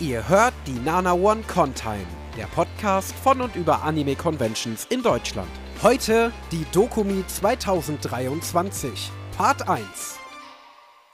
Ihr hört die Nana One Contime, der Podcast von und über Anime Conventions in Deutschland. Heute die Dokumi 2023, Part 1.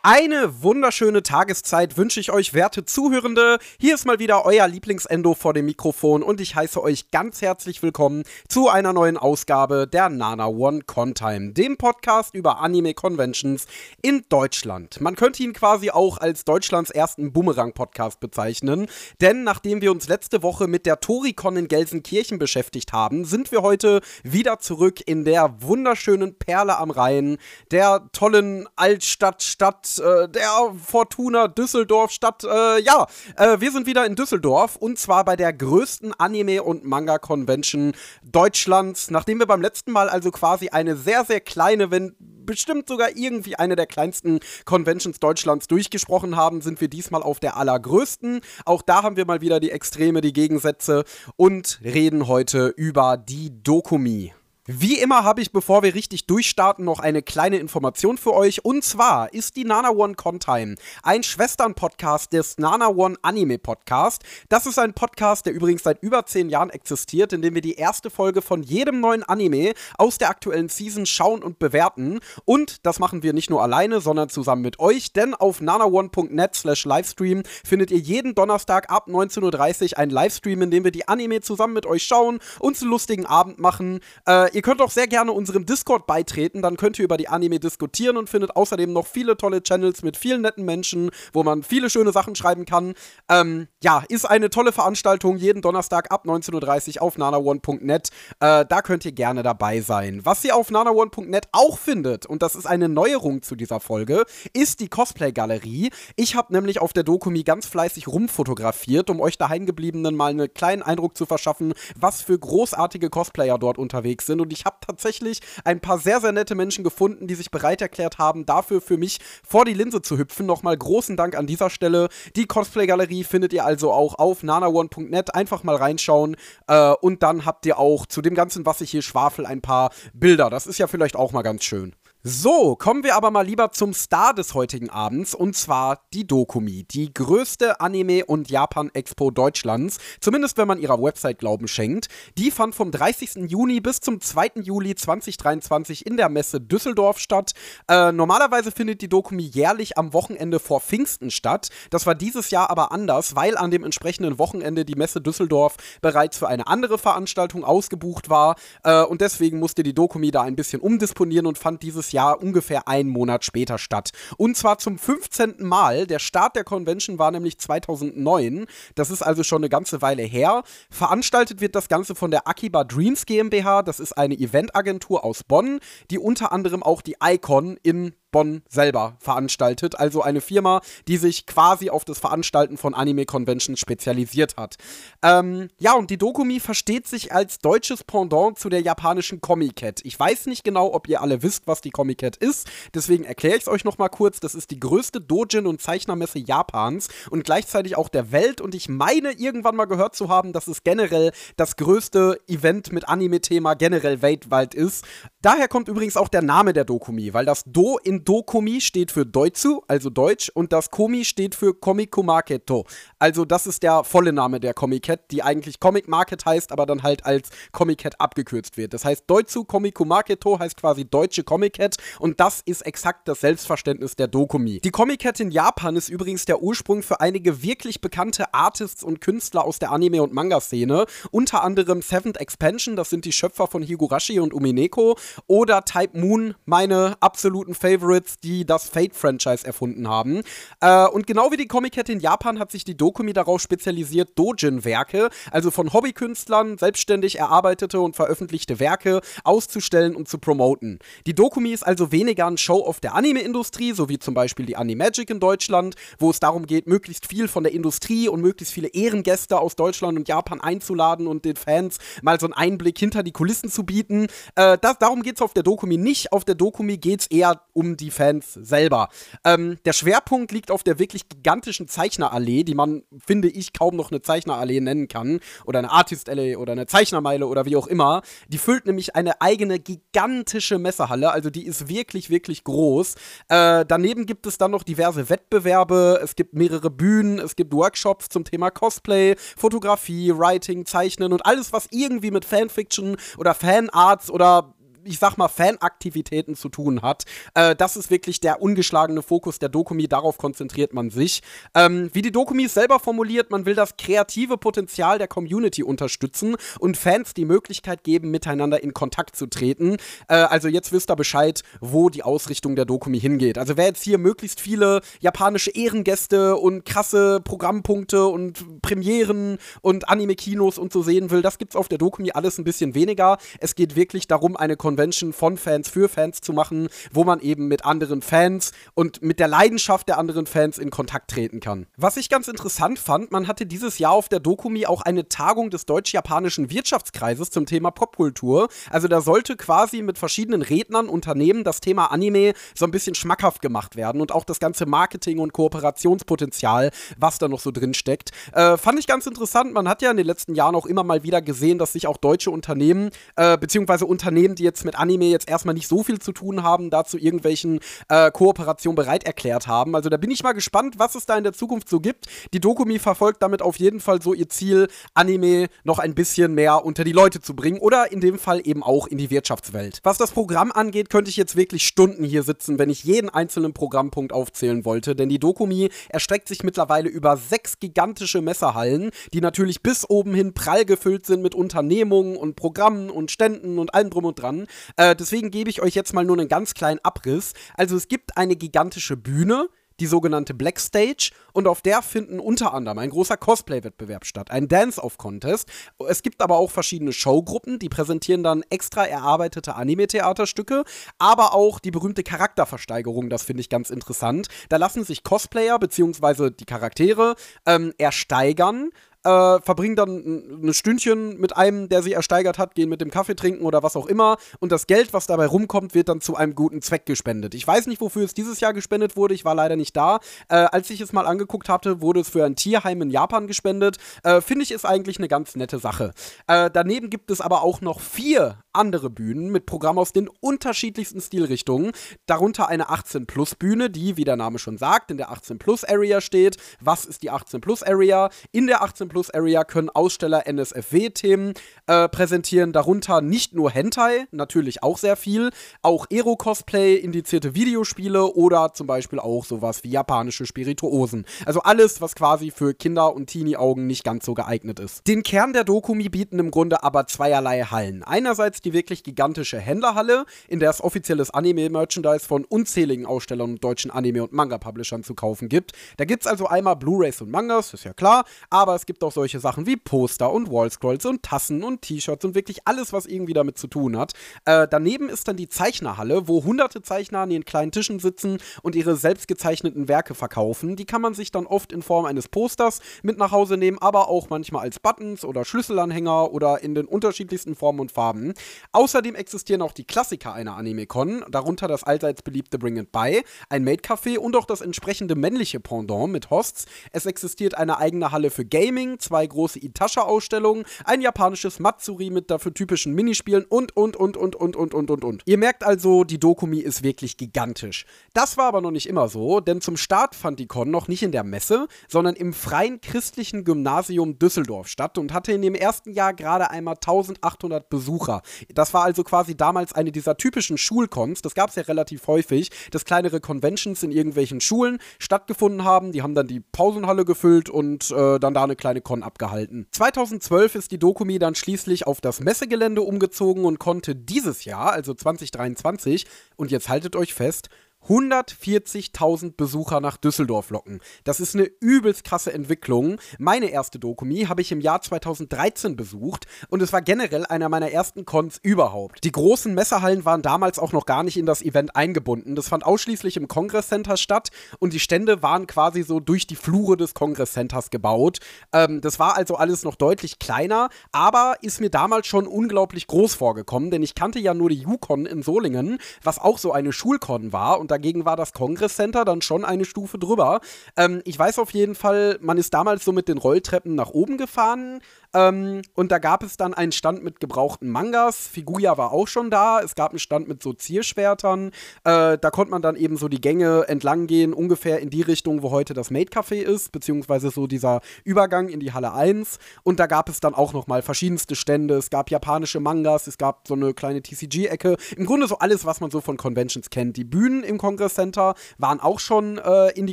Eine wunderschöne Tageszeit wünsche ich euch, werte Zuhörende. Hier ist mal wieder euer Lieblingsendo vor dem Mikrofon und ich heiße euch ganz herzlich willkommen zu einer neuen Ausgabe der Nana One Contime, dem Podcast über Anime Conventions in Deutschland. Man könnte ihn quasi auch als Deutschlands ersten Boomerang-Podcast bezeichnen, denn nachdem wir uns letzte Woche mit der Toricon in Gelsenkirchen beschäftigt haben, sind wir heute wieder zurück in der wunderschönen Perle am Rhein, der tollen Altstadt-Stadt äh, der Fortuna Düsseldorf Stadt. Äh, ja, äh, wir sind wieder in Düsseldorf und zwar bei der größten Anime- und Manga-Convention Deutschlands. Nachdem wir beim letzten Mal also quasi eine sehr, sehr kleine, wenn bestimmt sogar irgendwie eine der kleinsten Conventions Deutschlands durchgesprochen haben, sind wir diesmal auf der allergrößten. Auch da haben wir mal wieder die Extreme, die Gegensätze und reden heute über die Dokumi. Wie immer habe ich, bevor wir richtig durchstarten, noch eine kleine Information für euch. Und zwar ist die Nana One Contime ein Schwestern-Podcast des Nana One Anime Podcast. Das ist ein Podcast, der übrigens seit über zehn Jahren existiert, in dem wir die erste Folge von jedem neuen Anime aus der aktuellen Season schauen und bewerten. Und das machen wir nicht nur alleine, sondern zusammen mit euch, denn auf nanaone.net slash Livestream findet ihr jeden Donnerstag ab 19.30 Uhr einen Livestream, in dem wir die Anime zusammen mit euch schauen, uns einen lustigen Abend machen. Äh, Ihr könnt auch sehr gerne unserem Discord beitreten, dann könnt ihr über die Anime diskutieren und findet außerdem noch viele tolle Channels mit vielen netten Menschen, wo man viele schöne Sachen schreiben kann. Ähm, ja, ist eine tolle Veranstaltung, jeden Donnerstag ab 19.30 Uhr auf nanaone.net. Äh, da könnt ihr gerne dabei sein. Was ihr auf nanaone.net auch findet, und das ist eine Neuerung zu dieser Folge, ist die Cosplay-Galerie. Ich habe nämlich auf der Dokumi ganz fleißig rumfotografiert, um euch daheimgebliebenen mal einen kleinen Eindruck zu verschaffen, was für großartige Cosplayer dort unterwegs sind. Und und ich habe tatsächlich ein paar sehr, sehr nette Menschen gefunden, die sich bereit erklärt haben, dafür für mich vor die Linse zu hüpfen. Nochmal großen Dank an dieser Stelle. Die Cosplay-Galerie findet ihr also auch auf nanaone.net. Einfach mal reinschauen. Äh, und dann habt ihr auch zu dem Ganzen, was ich hier schwafel, ein paar Bilder. Das ist ja vielleicht auch mal ganz schön. So, kommen wir aber mal lieber zum Star des heutigen Abends und zwar die Dokumi, die größte Anime- und Japan-Expo Deutschlands, zumindest wenn man ihrer Website Glauben schenkt. Die fand vom 30. Juni bis zum 2. Juli 2023 in der Messe Düsseldorf statt. Äh, normalerweise findet die Dokumi jährlich am Wochenende vor Pfingsten statt. Das war dieses Jahr aber anders, weil an dem entsprechenden Wochenende die Messe Düsseldorf bereits für eine andere Veranstaltung ausgebucht war äh, und deswegen musste die Dokumi da ein bisschen umdisponieren und fand dieses Jahr ungefähr einen Monat später statt. Und zwar zum 15. Mal. Der Start der Convention war nämlich 2009. Das ist also schon eine ganze Weile her. Veranstaltet wird das Ganze von der Akiba Dreams GmbH. Das ist eine Eventagentur aus Bonn, die unter anderem auch die Icon in Bonn selber veranstaltet. Also eine Firma, die sich quasi auf das Veranstalten von Anime-Conventions spezialisiert hat. Ähm, ja, und die Dokumi versteht sich als deutsches Pendant zu der japanischen Comic-Cat. Ich weiß nicht genau, ob ihr alle wisst, was die Comic-Cat ist. Deswegen erkläre ich es euch nochmal kurz. Das ist die größte Dojin- und Zeichnermesse Japans und gleichzeitig auch der Welt. Und ich meine, irgendwann mal gehört zu haben, dass es generell das größte Event mit Anime-Thema generell weltweit ist. Daher kommt übrigens auch der Name der Dokumi, weil das Do in Dokomi steht für Deutsu, also Deutsch, und das Komi steht für Komiku Marketo. Also das ist der volle Name der Comic-Cat, die eigentlich Comic Market heißt, aber dann halt als Comic-Cat abgekürzt wird. Das heißt, Deutsu Komiku Marketo heißt quasi deutsche Comic-Cat und das ist exakt das Selbstverständnis der Dokumi. Die Comic-Cat in Japan ist übrigens der Ursprung für einige wirklich bekannte Artists und Künstler aus der Anime- und Manga-Szene, unter anderem Seventh Expansion, das sind die Schöpfer von Higurashi und Umineko, oder Type Moon, meine absoluten Favorites Favorites, die das Fate-Franchise erfunden haben. Äh, und genau wie die Comic-Cat in Japan hat sich die Dokumi darauf spezialisiert, Dojin-Werke, also von Hobbykünstlern selbstständig erarbeitete und veröffentlichte Werke auszustellen und zu promoten. Die Dokumi ist also weniger ein Show-off der Anime-Industrie, so wie zum Beispiel die Animagic in Deutschland, wo es darum geht, möglichst viel von der Industrie und möglichst viele Ehrengäste aus Deutschland und Japan einzuladen und den Fans mal so einen Einblick hinter die Kulissen zu bieten. Äh, das, darum geht es auf der Dokumi nicht. Auf der Dokumi geht es eher um die Fans selber. Ähm, der Schwerpunkt liegt auf der wirklich gigantischen Zeichnerallee, die man, finde ich, kaum noch eine Zeichnerallee nennen kann. Oder eine Artist-Allee oder eine Zeichnermeile oder wie auch immer. Die füllt nämlich eine eigene gigantische Messehalle, also die ist wirklich, wirklich groß. Äh, daneben gibt es dann noch diverse Wettbewerbe, es gibt mehrere Bühnen, es gibt Workshops zum Thema Cosplay, Fotografie, Writing, Zeichnen und alles, was irgendwie mit Fanfiction oder Fanarts oder ich sag mal, Fanaktivitäten zu tun hat. Äh, das ist wirklich der ungeschlagene Fokus der Dokumi, darauf konzentriert man sich. Ähm, wie die Dokumi selber formuliert, man will das kreative Potenzial der Community unterstützen und Fans die Möglichkeit geben, miteinander in Kontakt zu treten. Äh, also jetzt wisst ihr Bescheid, wo die Ausrichtung der Dokumi hingeht. Also wer jetzt hier möglichst viele japanische Ehrengäste und krasse Programmpunkte und Premieren und Anime-Kinos und so sehen will, das gibt's auf der Dokumi alles ein bisschen weniger. Es geht wirklich darum, eine Kon Convention von Fans für Fans zu machen, wo man eben mit anderen Fans und mit der Leidenschaft der anderen Fans in Kontakt treten kann. Was ich ganz interessant fand, man hatte dieses Jahr auf der Dokumi auch eine Tagung des deutsch-japanischen Wirtschaftskreises zum Thema Popkultur. Also da sollte quasi mit verschiedenen Rednern, Unternehmen das Thema Anime so ein bisschen schmackhaft gemacht werden und auch das ganze Marketing und Kooperationspotenzial, was da noch so drin steckt. Äh, fand ich ganz interessant. Man hat ja in den letzten Jahren auch immer mal wieder gesehen, dass sich auch deutsche Unternehmen, äh, beziehungsweise Unternehmen, die jetzt jetzt mit Anime jetzt erstmal nicht so viel zu tun haben, dazu irgendwelchen äh, Kooperationen bereit erklärt haben. Also da bin ich mal gespannt, was es da in der Zukunft so gibt. Die Dokumi verfolgt damit auf jeden Fall so ihr Ziel, Anime noch ein bisschen mehr unter die Leute zu bringen oder in dem Fall eben auch in die Wirtschaftswelt. Was das Programm angeht, könnte ich jetzt wirklich Stunden hier sitzen, wenn ich jeden einzelnen Programmpunkt aufzählen wollte, denn die Dokumi erstreckt sich mittlerweile über sechs gigantische Messerhallen, die natürlich bis oben hin prall gefüllt sind mit Unternehmungen und Programmen und Ständen und allem drum und dran. Äh, deswegen gebe ich euch jetzt mal nur einen ganz kleinen Abriss. Also es gibt eine gigantische Bühne, die sogenannte Black Stage und auf der finden unter anderem ein großer Cosplay-Wettbewerb statt, ein Dance-Off-Contest. Es gibt aber auch verschiedene Showgruppen, die präsentieren dann extra erarbeitete Anime-Theaterstücke, aber auch die berühmte Charakterversteigerung, das finde ich ganz interessant. Da lassen sich Cosplayer bzw. die Charaktere ähm, ersteigern äh, verbringen dann ein Stündchen mit einem, der sie ersteigert hat, gehen mit dem Kaffee trinken oder was auch immer. Und das Geld, was dabei rumkommt, wird dann zu einem guten Zweck gespendet. Ich weiß nicht, wofür es dieses Jahr gespendet wurde. Ich war leider nicht da. Äh, als ich es mal angeguckt hatte, wurde es für ein Tierheim in Japan gespendet. Äh, Finde ich, ist eigentlich eine ganz nette Sache. Äh, daneben gibt es aber auch noch vier andere Bühnen mit Programmen aus den unterschiedlichsten Stilrichtungen. Darunter eine 18-Plus-Bühne, die, wie der Name schon sagt, in der 18-Plus-Area steht. Was ist die 18-Plus-Area? In der 18 Plus Area können Aussteller NSFW-Themen äh, präsentieren, darunter nicht nur Hentai, natürlich auch sehr viel, auch Ero-Cosplay, indizierte Videospiele oder zum Beispiel auch sowas wie japanische Spirituosen. Also alles, was quasi für Kinder- und Teenie-Augen nicht ganz so geeignet ist. Den Kern der Dokumi bieten im Grunde aber zweierlei Hallen. Einerseits die wirklich gigantische Händlerhalle, in der es offizielles Anime-Merchandise von unzähligen Ausstellern und deutschen Anime- und Manga-Publishern zu kaufen gibt. Da gibt es also einmal Blu-rays und Mangas, ist ja klar, aber es gibt gibt auch solche Sachen wie Poster und Wallscrolls und Tassen und T-Shirts und wirklich alles, was irgendwie damit zu tun hat. Äh, daneben ist dann die Zeichnerhalle, wo hunderte Zeichner an ihren kleinen Tischen sitzen und ihre selbstgezeichneten Werke verkaufen. Die kann man sich dann oft in Form eines Posters mit nach Hause nehmen, aber auch manchmal als Buttons oder Schlüsselanhänger oder in den unterschiedlichsten Formen und Farben. Außerdem existieren auch die Klassiker einer Anime-Con, darunter das allseits beliebte Bring It By, ein Maid-Café und auch das entsprechende männliche Pendant mit Hosts. Es existiert eine eigene Halle für Gaming, Gaming, zwei große Itasha-Ausstellungen, ein japanisches Matsuri mit dafür typischen Minispielen und, und, und, und, und, und, und, und, und. Ihr merkt also, die Dokumi ist wirklich gigantisch. Das war aber noch nicht immer so, denn zum Start fand die Con noch nicht in der Messe, sondern im Freien Christlichen Gymnasium Düsseldorf statt und hatte in dem ersten Jahr gerade einmal 1800 Besucher. Das war also quasi damals eine dieser typischen Schulcons, das gab es ja relativ häufig, dass kleinere Conventions in irgendwelchen Schulen stattgefunden haben. Die haben dann die Pausenhalle gefüllt und äh, dann da eine kleine Con abgehalten. 2012 ist die Dokumi dann schließlich auf das Messegelände umgezogen und konnte dieses Jahr, also 2023, und jetzt haltet euch fest, 140.000 Besucher nach Düsseldorf locken. Das ist eine übelst krasse Entwicklung. Meine erste Dokumi habe ich im Jahr 2013 besucht und es war generell einer meiner ersten Cons überhaupt. Die großen Messerhallen waren damals auch noch gar nicht in das Event eingebunden. Das fand ausschließlich im Congress Center statt und die Stände waren quasi so durch die Flure des Congress Centers gebaut. Ähm, das war also alles noch deutlich kleiner, aber ist mir damals schon unglaublich groß vorgekommen, denn ich kannte ja nur die Yukon in Solingen, was auch so eine Schulcon war und dagegen war das Congress Center dann schon eine Stufe drüber. Ähm, ich weiß auf jeden Fall, man ist damals so mit den Rolltreppen nach oben gefahren ähm, und da gab es dann einen Stand mit gebrauchten Mangas. Figuya war auch schon da. Es gab einen Stand mit so Zierschwertern. Äh, da konnte man dann eben so die Gänge entlang gehen, ungefähr in die Richtung, wo heute das Maid Café ist, beziehungsweise so dieser Übergang in die Halle 1. Und da gab es dann auch nochmal verschiedenste Stände. Es gab japanische Mangas, es gab so eine kleine TCG-Ecke. Im Grunde so alles, was man so von Conventions kennt. Die Bühnen im Congress Center waren auch schon äh, in die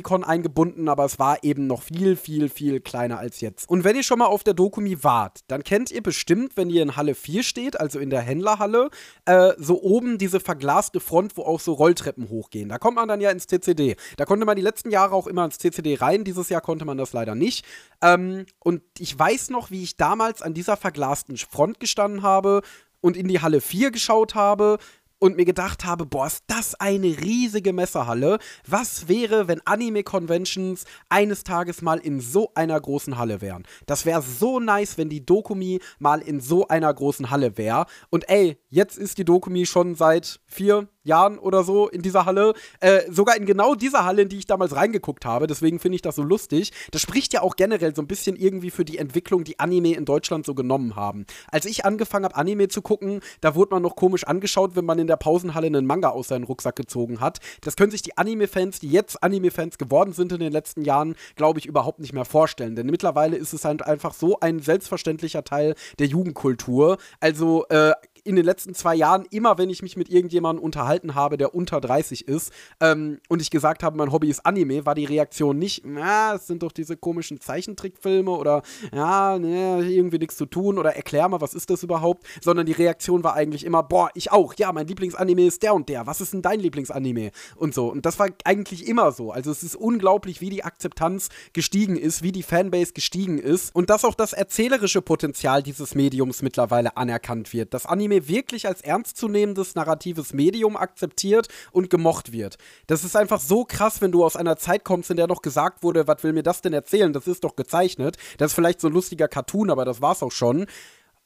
Con eingebunden, aber es war eben noch viel, viel, viel kleiner als jetzt. Und wenn ihr schon mal auf der Dokumi wart, dann kennt ihr bestimmt, wenn ihr in Halle 4 steht, also in der Händlerhalle, äh, so oben diese verglaste Front, wo auch so Rolltreppen hochgehen. Da kommt man dann ja ins CCD. Da konnte man die letzten Jahre auch immer ins CCD rein. Dieses Jahr konnte man das leider nicht. Ähm, und ich weiß noch, wie ich damals an dieser verglasten Front gestanden habe und in die Halle 4 geschaut habe und mir gedacht habe, boah, ist das eine riesige Messerhalle. Was wäre, wenn Anime-Conventions eines Tages mal in so einer großen Halle wären? Das wäre so nice, wenn die Dokumi mal in so einer großen Halle wäre. Und ey, jetzt ist die Dokumi schon seit vier, Jahren oder so in dieser Halle. Äh, sogar in genau dieser Halle, in die ich damals reingeguckt habe. Deswegen finde ich das so lustig. Das spricht ja auch generell so ein bisschen irgendwie für die Entwicklung, die Anime in Deutschland so genommen haben. Als ich angefangen habe, Anime zu gucken, da wurde man noch komisch angeschaut, wenn man in der Pausenhalle einen Manga aus seinem Rucksack gezogen hat. Das können sich die Anime-Fans, die jetzt Anime-Fans geworden sind in den letzten Jahren, glaube ich, überhaupt nicht mehr vorstellen. Denn mittlerweile ist es halt einfach so ein selbstverständlicher Teil der Jugendkultur. Also äh, in den letzten zwei Jahren, immer wenn ich mich mit irgendjemandem unterhalten habe, der unter 30 ist, ähm, und ich gesagt habe, mein Hobby ist Anime, war die Reaktion nicht, ja, es sind doch diese komischen Zeichentrickfilme oder ja, ne, irgendwie nichts zu tun oder erklär mal, was ist das überhaupt, sondern die Reaktion war eigentlich immer, boah, ich auch, ja, mein Lieblingsanime ist der und der, was ist denn dein Lieblingsanime? Und so. Und das war eigentlich immer so. Also es ist unglaublich, wie die Akzeptanz gestiegen ist, wie die Fanbase gestiegen ist und dass auch das erzählerische Potenzial dieses Mediums mittlerweile anerkannt wird. Das Anime wirklich als ernstzunehmendes narratives Medium akzeptiert und gemocht wird. Das ist einfach so krass, wenn du aus einer Zeit kommst, in der noch gesagt wurde, was will mir das denn erzählen? Das ist doch gezeichnet. Das ist vielleicht so ein lustiger Cartoon, aber das war's auch schon.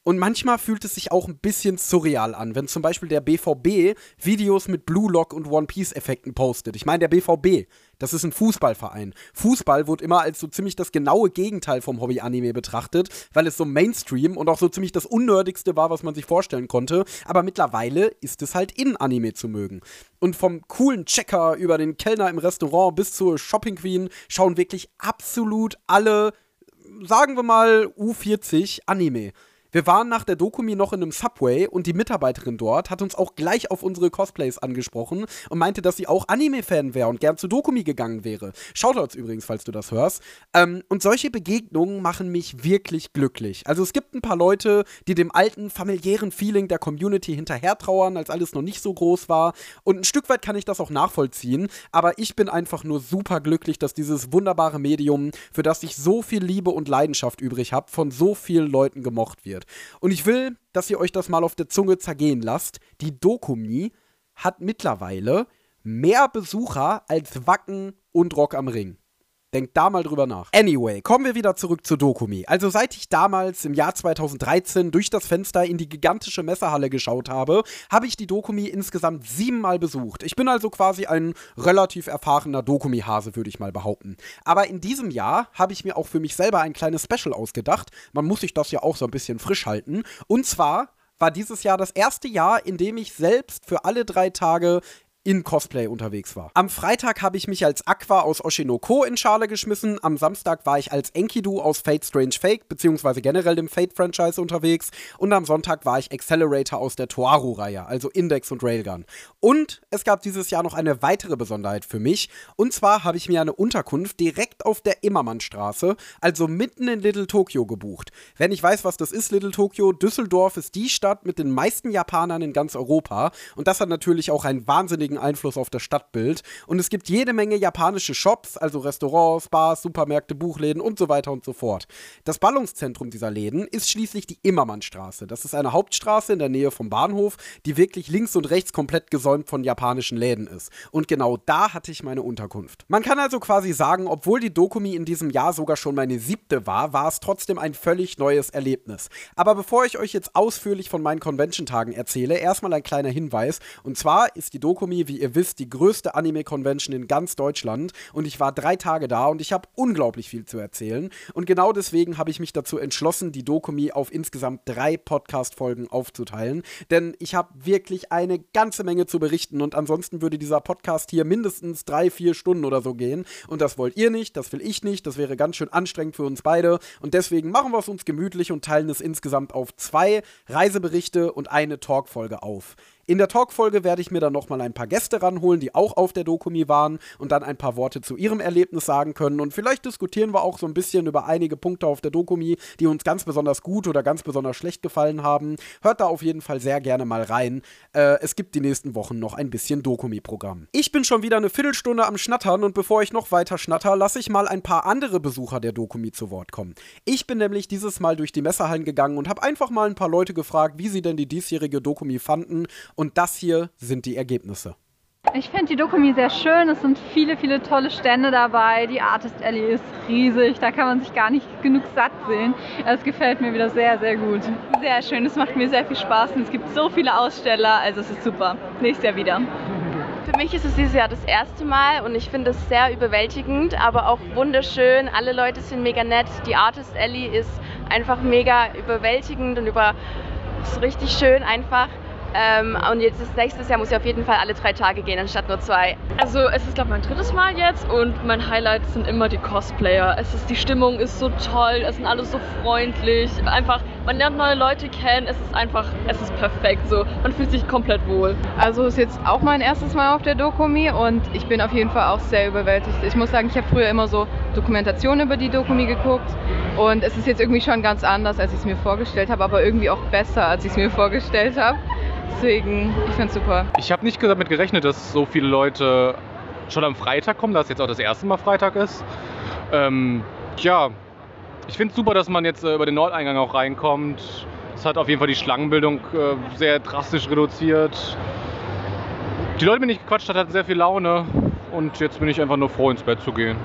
Und manchmal fühlt es sich auch ein bisschen surreal an, wenn zum Beispiel der BVB Videos mit Blue Lock und One Piece Effekten postet. Ich meine, der BVB, das ist ein Fußballverein. Fußball wird immer als so ziemlich das genaue Gegenteil vom Hobby-Anime betrachtet, weil es so Mainstream und auch so ziemlich das Unnördigste war, was man sich vorstellen konnte. Aber mittlerweile ist es halt in Anime zu mögen. Und vom coolen Checker über den Kellner im Restaurant bis zur Shopping Queen schauen wirklich absolut alle, sagen wir mal, U40 Anime. Wir waren nach der Dokumi noch in einem Subway und die Mitarbeiterin dort hat uns auch gleich auf unsere Cosplays angesprochen und meinte, dass sie auch Anime-Fan wäre und gern zu Dokumi gegangen wäre. Shoutouts übrigens, falls du das hörst. Ähm, und solche Begegnungen machen mich wirklich glücklich. Also es gibt ein paar Leute, die dem alten familiären Feeling der Community hinterher trauern, als alles noch nicht so groß war. Und ein Stück weit kann ich das auch nachvollziehen. Aber ich bin einfach nur super glücklich, dass dieses wunderbare Medium, für das ich so viel Liebe und Leidenschaft übrig habe, von so vielen Leuten gemocht wird. Und ich will, dass ihr euch das mal auf der Zunge zergehen lasst. Die Dokumi hat mittlerweile mehr Besucher als Wacken und Rock am Ring. Denkt da mal drüber nach. Anyway, kommen wir wieder zurück zu Dokumi. Also seit ich damals im Jahr 2013 durch das Fenster in die gigantische Messerhalle geschaut habe, habe ich die Dokumi insgesamt siebenmal besucht. Ich bin also quasi ein relativ erfahrener Dokumi-Hase, würde ich mal behaupten. Aber in diesem Jahr habe ich mir auch für mich selber ein kleines Special ausgedacht. Man muss sich das ja auch so ein bisschen frisch halten. Und zwar war dieses Jahr das erste Jahr, in dem ich selbst für alle drei Tage in Cosplay unterwegs war. Am Freitag habe ich mich als Aqua aus Oshinoko in Schale geschmissen. Am Samstag war ich als Enkidu aus Fate Strange Fake, beziehungsweise generell dem Fate-Franchise unterwegs. Und am Sonntag war ich Accelerator aus der Toaru-Reihe, also Index und Railgun. Und es gab dieses Jahr noch eine weitere Besonderheit für mich. Und zwar habe ich mir eine Unterkunft direkt auf der Immermannstraße, also mitten in Little Tokyo, gebucht. Wenn ich weiß, was das ist, Little Tokyo, Düsseldorf ist die Stadt mit den meisten Japanern in ganz Europa. Und das hat natürlich auch einen wahnsinnigen riesigen Einfluss auf das Stadtbild. Und es gibt jede Menge japanische Shops, also Restaurants, Bars, Supermärkte, Buchläden und so weiter und so fort. Das Ballungszentrum dieser Läden ist schließlich die Immermannstraße. Das ist eine Hauptstraße in der Nähe vom Bahnhof, die wirklich links und rechts komplett gesäumt von japanischen Läden ist. Und genau da hatte ich meine Unterkunft. Man kann also quasi sagen, obwohl die Dokumi in diesem Jahr sogar schon meine siebte war, war es trotzdem ein völlig neues Erlebnis. Aber bevor ich euch jetzt ausführlich von meinen Convention-Tagen erzähle, erstmal ein kleiner Hinweis. Und zwar ist die Dokumi Wie ihr wisst, die größte Anime-Convention in ganz Deutschland und ich war drei Tage da und ich habe unglaublich viel zu erzählen. Und genau deswegen habe ich mich dazu entschlossen, die Dokumi auf insgesamt drei Podcast-Folgen aufzuteilen. Denn ich habe wirklich eine ganze Menge zu berichten und ansonsten würde dieser Podcast hier mindestens drei, vier Stunden oder so gehen. Und das wollt ihr nicht, das will ich nicht, das wäre ganz schön anstrengend für uns beide. Und deswegen machen wir es uns gemütlich und teilen es insgesamt auf zwei Reiseberichte und eine Talkfolge auf. In der Talkfolge werde ich mir dann nochmal ein paar Gäste ranholen, die auch auf der Dokumi waren und dann ein paar Worte zu ihrem Erlebnis sagen können. Und vielleicht diskutieren wir auch so ein bisschen über einige Punkte auf der Dokumi, die uns ganz besonders gut oder ganz besonders schlecht gefallen haben. Hört da auf jeden Fall sehr gerne mal rein. Äh, es gibt die nächsten Wochen noch ein bisschen Dokumi-Programm. Ich bin schon wieder eine Viertelstunde am Schnattern und bevor ich noch weiter schnatter, lasse ich mal ein paar andere Besucher der Dokumi zu Wort kommen. Ich bin nämlich dieses Mal durch die Messerhallen gegangen und habe einfach mal ein paar Leute gefragt, wie sie denn die diesjährige Dokumi fanden und das hier sind die Ergebnisse. Ich finde die Dokumi sehr schön. Es sind viele, viele tolle Stände dabei. Die Artist Alley ist riesig. Da kann man sich gar nicht genug satt sehen. Es gefällt mir wieder sehr, sehr gut. Sehr schön. Es macht mir sehr viel Spaß. Und es gibt so viele Aussteller. Also es ist super. Nächstes Jahr wieder. Für mich ist es dieses Jahr das erste Mal und ich finde es sehr überwältigend, aber auch wunderschön. Alle Leute sind mega nett. Die Artist Alley ist einfach mega überwältigend und über ist richtig schön einfach. Ähm, und jetzt ist nächstes Jahr muss ich auf jeden Fall alle drei Tage gehen, anstatt nur zwei. Also es ist glaube ich mein drittes Mal jetzt und mein Highlight sind immer die Cosplayer. Es ist die Stimmung ist so toll, es sind alle so freundlich, einfach man lernt neue Leute kennen. Es ist einfach, es ist perfekt so. Man fühlt sich komplett wohl. Also es ist jetzt auch mein erstes Mal auf der Dokumi und ich bin auf jeden Fall auch sehr überwältigt. Ich muss sagen, ich habe früher immer so Dokumentationen über die Dokumi geguckt und es ist jetzt irgendwie schon ganz anders, als ich es mir vorgestellt habe, aber irgendwie auch besser, als ich es mir vorgestellt habe. Deswegen, ich finde es super. Ich habe nicht damit gerechnet, dass so viele Leute schon am Freitag kommen, dass jetzt auch das erste Mal Freitag ist. Ähm, ja, ich finde es super, dass man jetzt äh, über den Nordeingang auch reinkommt. Es hat auf jeden Fall die Schlangenbildung äh, sehr drastisch reduziert. Die Leute, mit denen ich gequatscht habe, hatten sehr viel Laune und jetzt bin ich einfach nur froh, ins Bett zu gehen.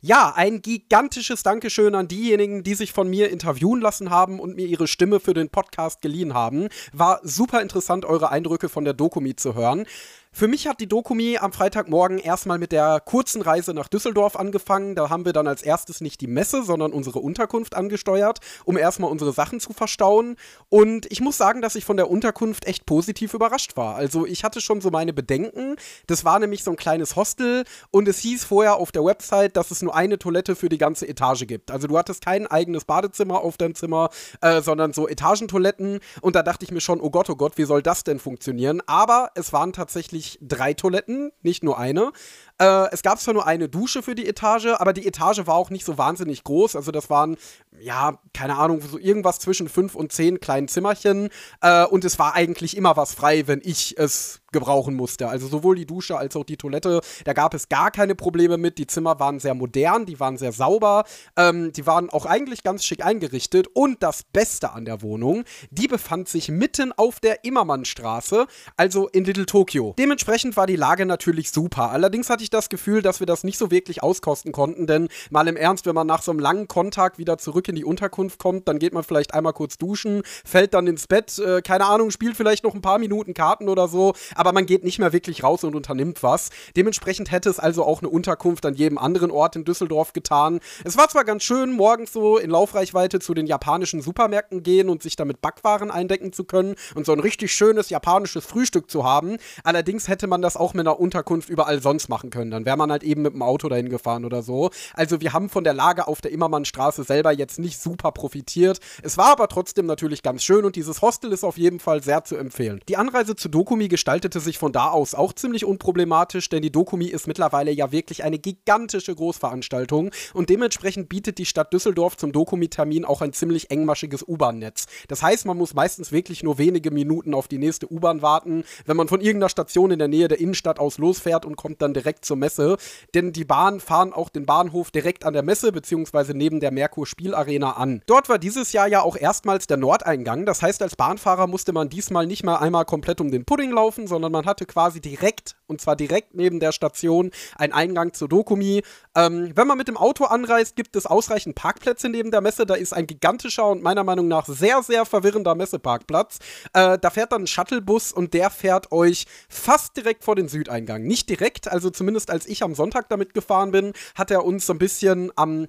Ja, ein gigantisches Dankeschön an diejenigen, die sich von mir interviewen lassen haben und mir ihre Stimme für den Podcast geliehen haben. War super interessant, eure Eindrücke von der Dokumi zu hören. Für mich hat die Dokumi am Freitagmorgen erstmal mit der kurzen Reise nach Düsseldorf angefangen. Da haben wir dann als erstes nicht die Messe, sondern unsere Unterkunft angesteuert, um erstmal unsere Sachen zu verstauen. Und ich muss sagen, dass ich von der Unterkunft echt positiv überrascht war. Also ich hatte schon so meine Bedenken. Das war nämlich so ein kleines Hostel und es hieß vorher auf der Website, dass es nur eine Toilette für die ganze Etage gibt. Also du hattest kein eigenes Badezimmer auf deinem Zimmer, äh, sondern so Etagentoiletten. Und da dachte ich mir schon, oh Gott, oh Gott, wie soll das denn funktionieren? Aber es waren tatsächlich drei Toiletten, nicht nur eine. Äh, es gab zwar nur eine Dusche für die Etage, aber die Etage war auch nicht so wahnsinnig groß. Also das waren, ja, keine Ahnung, so irgendwas zwischen fünf und zehn kleinen Zimmerchen. Äh, und es war eigentlich immer was frei, wenn ich es gebrauchen musste. Also sowohl die Dusche als auch die Toilette, da gab es gar keine Probleme mit. Die Zimmer waren sehr modern, die waren sehr sauber, ähm, die waren auch eigentlich ganz schick eingerichtet. Und das Beste an der Wohnung, die befand sich mitten auf der Immermannstraße, also in Little Tokyo. Dementsprechend war die Lage natürlich super. Allerdings hatte ich das Gefühl, dass wir das nicht so wirklich auskosten konnten, denn mal im Ernst, wenn man nach so einem langen Kontakt wieder zurück in die Unterkunft kommt, dann geht man vielleicht einmal kurz duschen, fällt dann ins Bett, äh, keine Ahnung, spielt vielleicht noch ein paar Minuten Karten oder so, aber man geht nicht mehr wirklich raus und unternimmt was. Dementsprechend hätte es also auch eine Unterkunft an jedem anderen Ort in Düsseldorf getan. Es war zwar ganz schön, morgens so in Laufreichweite zu den japanischen Supermärkten gehen und sich damit Backwaren eindecken zu können und so ein richtig schönes japanisches Frühstück zu haben. Allerdings hätte man das auch mit einer Unterkunft überall sonst machen können. Dann wäre man halt eben mit dem Auto dahin gefahren oder so. Also wir haben von der Lage auf der Immermannstraße selber jetzt nicht super profitiert. Es war aber trotzdem natürlich ganz schön und dieses Hostel ist auf jeden Fall sehr zu empfehlen. Die Anreise zu Dokumi gestaltet gestaltete sich von da aus auch ziemlich unproblematisch, denn die Dokumi ist mittlerweile ja wirklich eine gigantische Großveranstaltung und dementsprechend bietet die Stadt Düsseldorf zum Dokumi-Termin auch ein ziemlich engmaschiges U-Bahn-Netz. Das heißt, man muss meistens wirklich nur wenige Minuten auf die nächste U-Bahn warten, wenn man von irgendeiner Station in der Nähe der Innenstadt aus losfährt und kommt dann direkt zur Messe, denn die Bahnen fahren auch den Bahnhof direkt an der Messe beziehungsweise neben der Merkur Spielarena an. Dort war dieses Jahr ja auch erstmals der Nordeingang. Das heißt, als Bahnfahrer musste man diesmal nicht mal einmal komplett um den Pudding laufen, sondern man hatte quasi direkt, und zwar direkt neben der Station, einen Eingang zur Dokumi. Ähm, wenn man mit dem Auto anreist, gibt es ausreichend Parkplätze neben der Messe. Da ist ein gigantischer und meiner Meinung nach sehr, sehr verwirrender Messeparkplatz. Äh, da fährt dann ein Shuttlebus und der fährt euch fast direkt vor den Südeingang. Nicht direkt, also zumindest als ich am Sonntag damit gefahren bin, hat er uns so ein bisschen am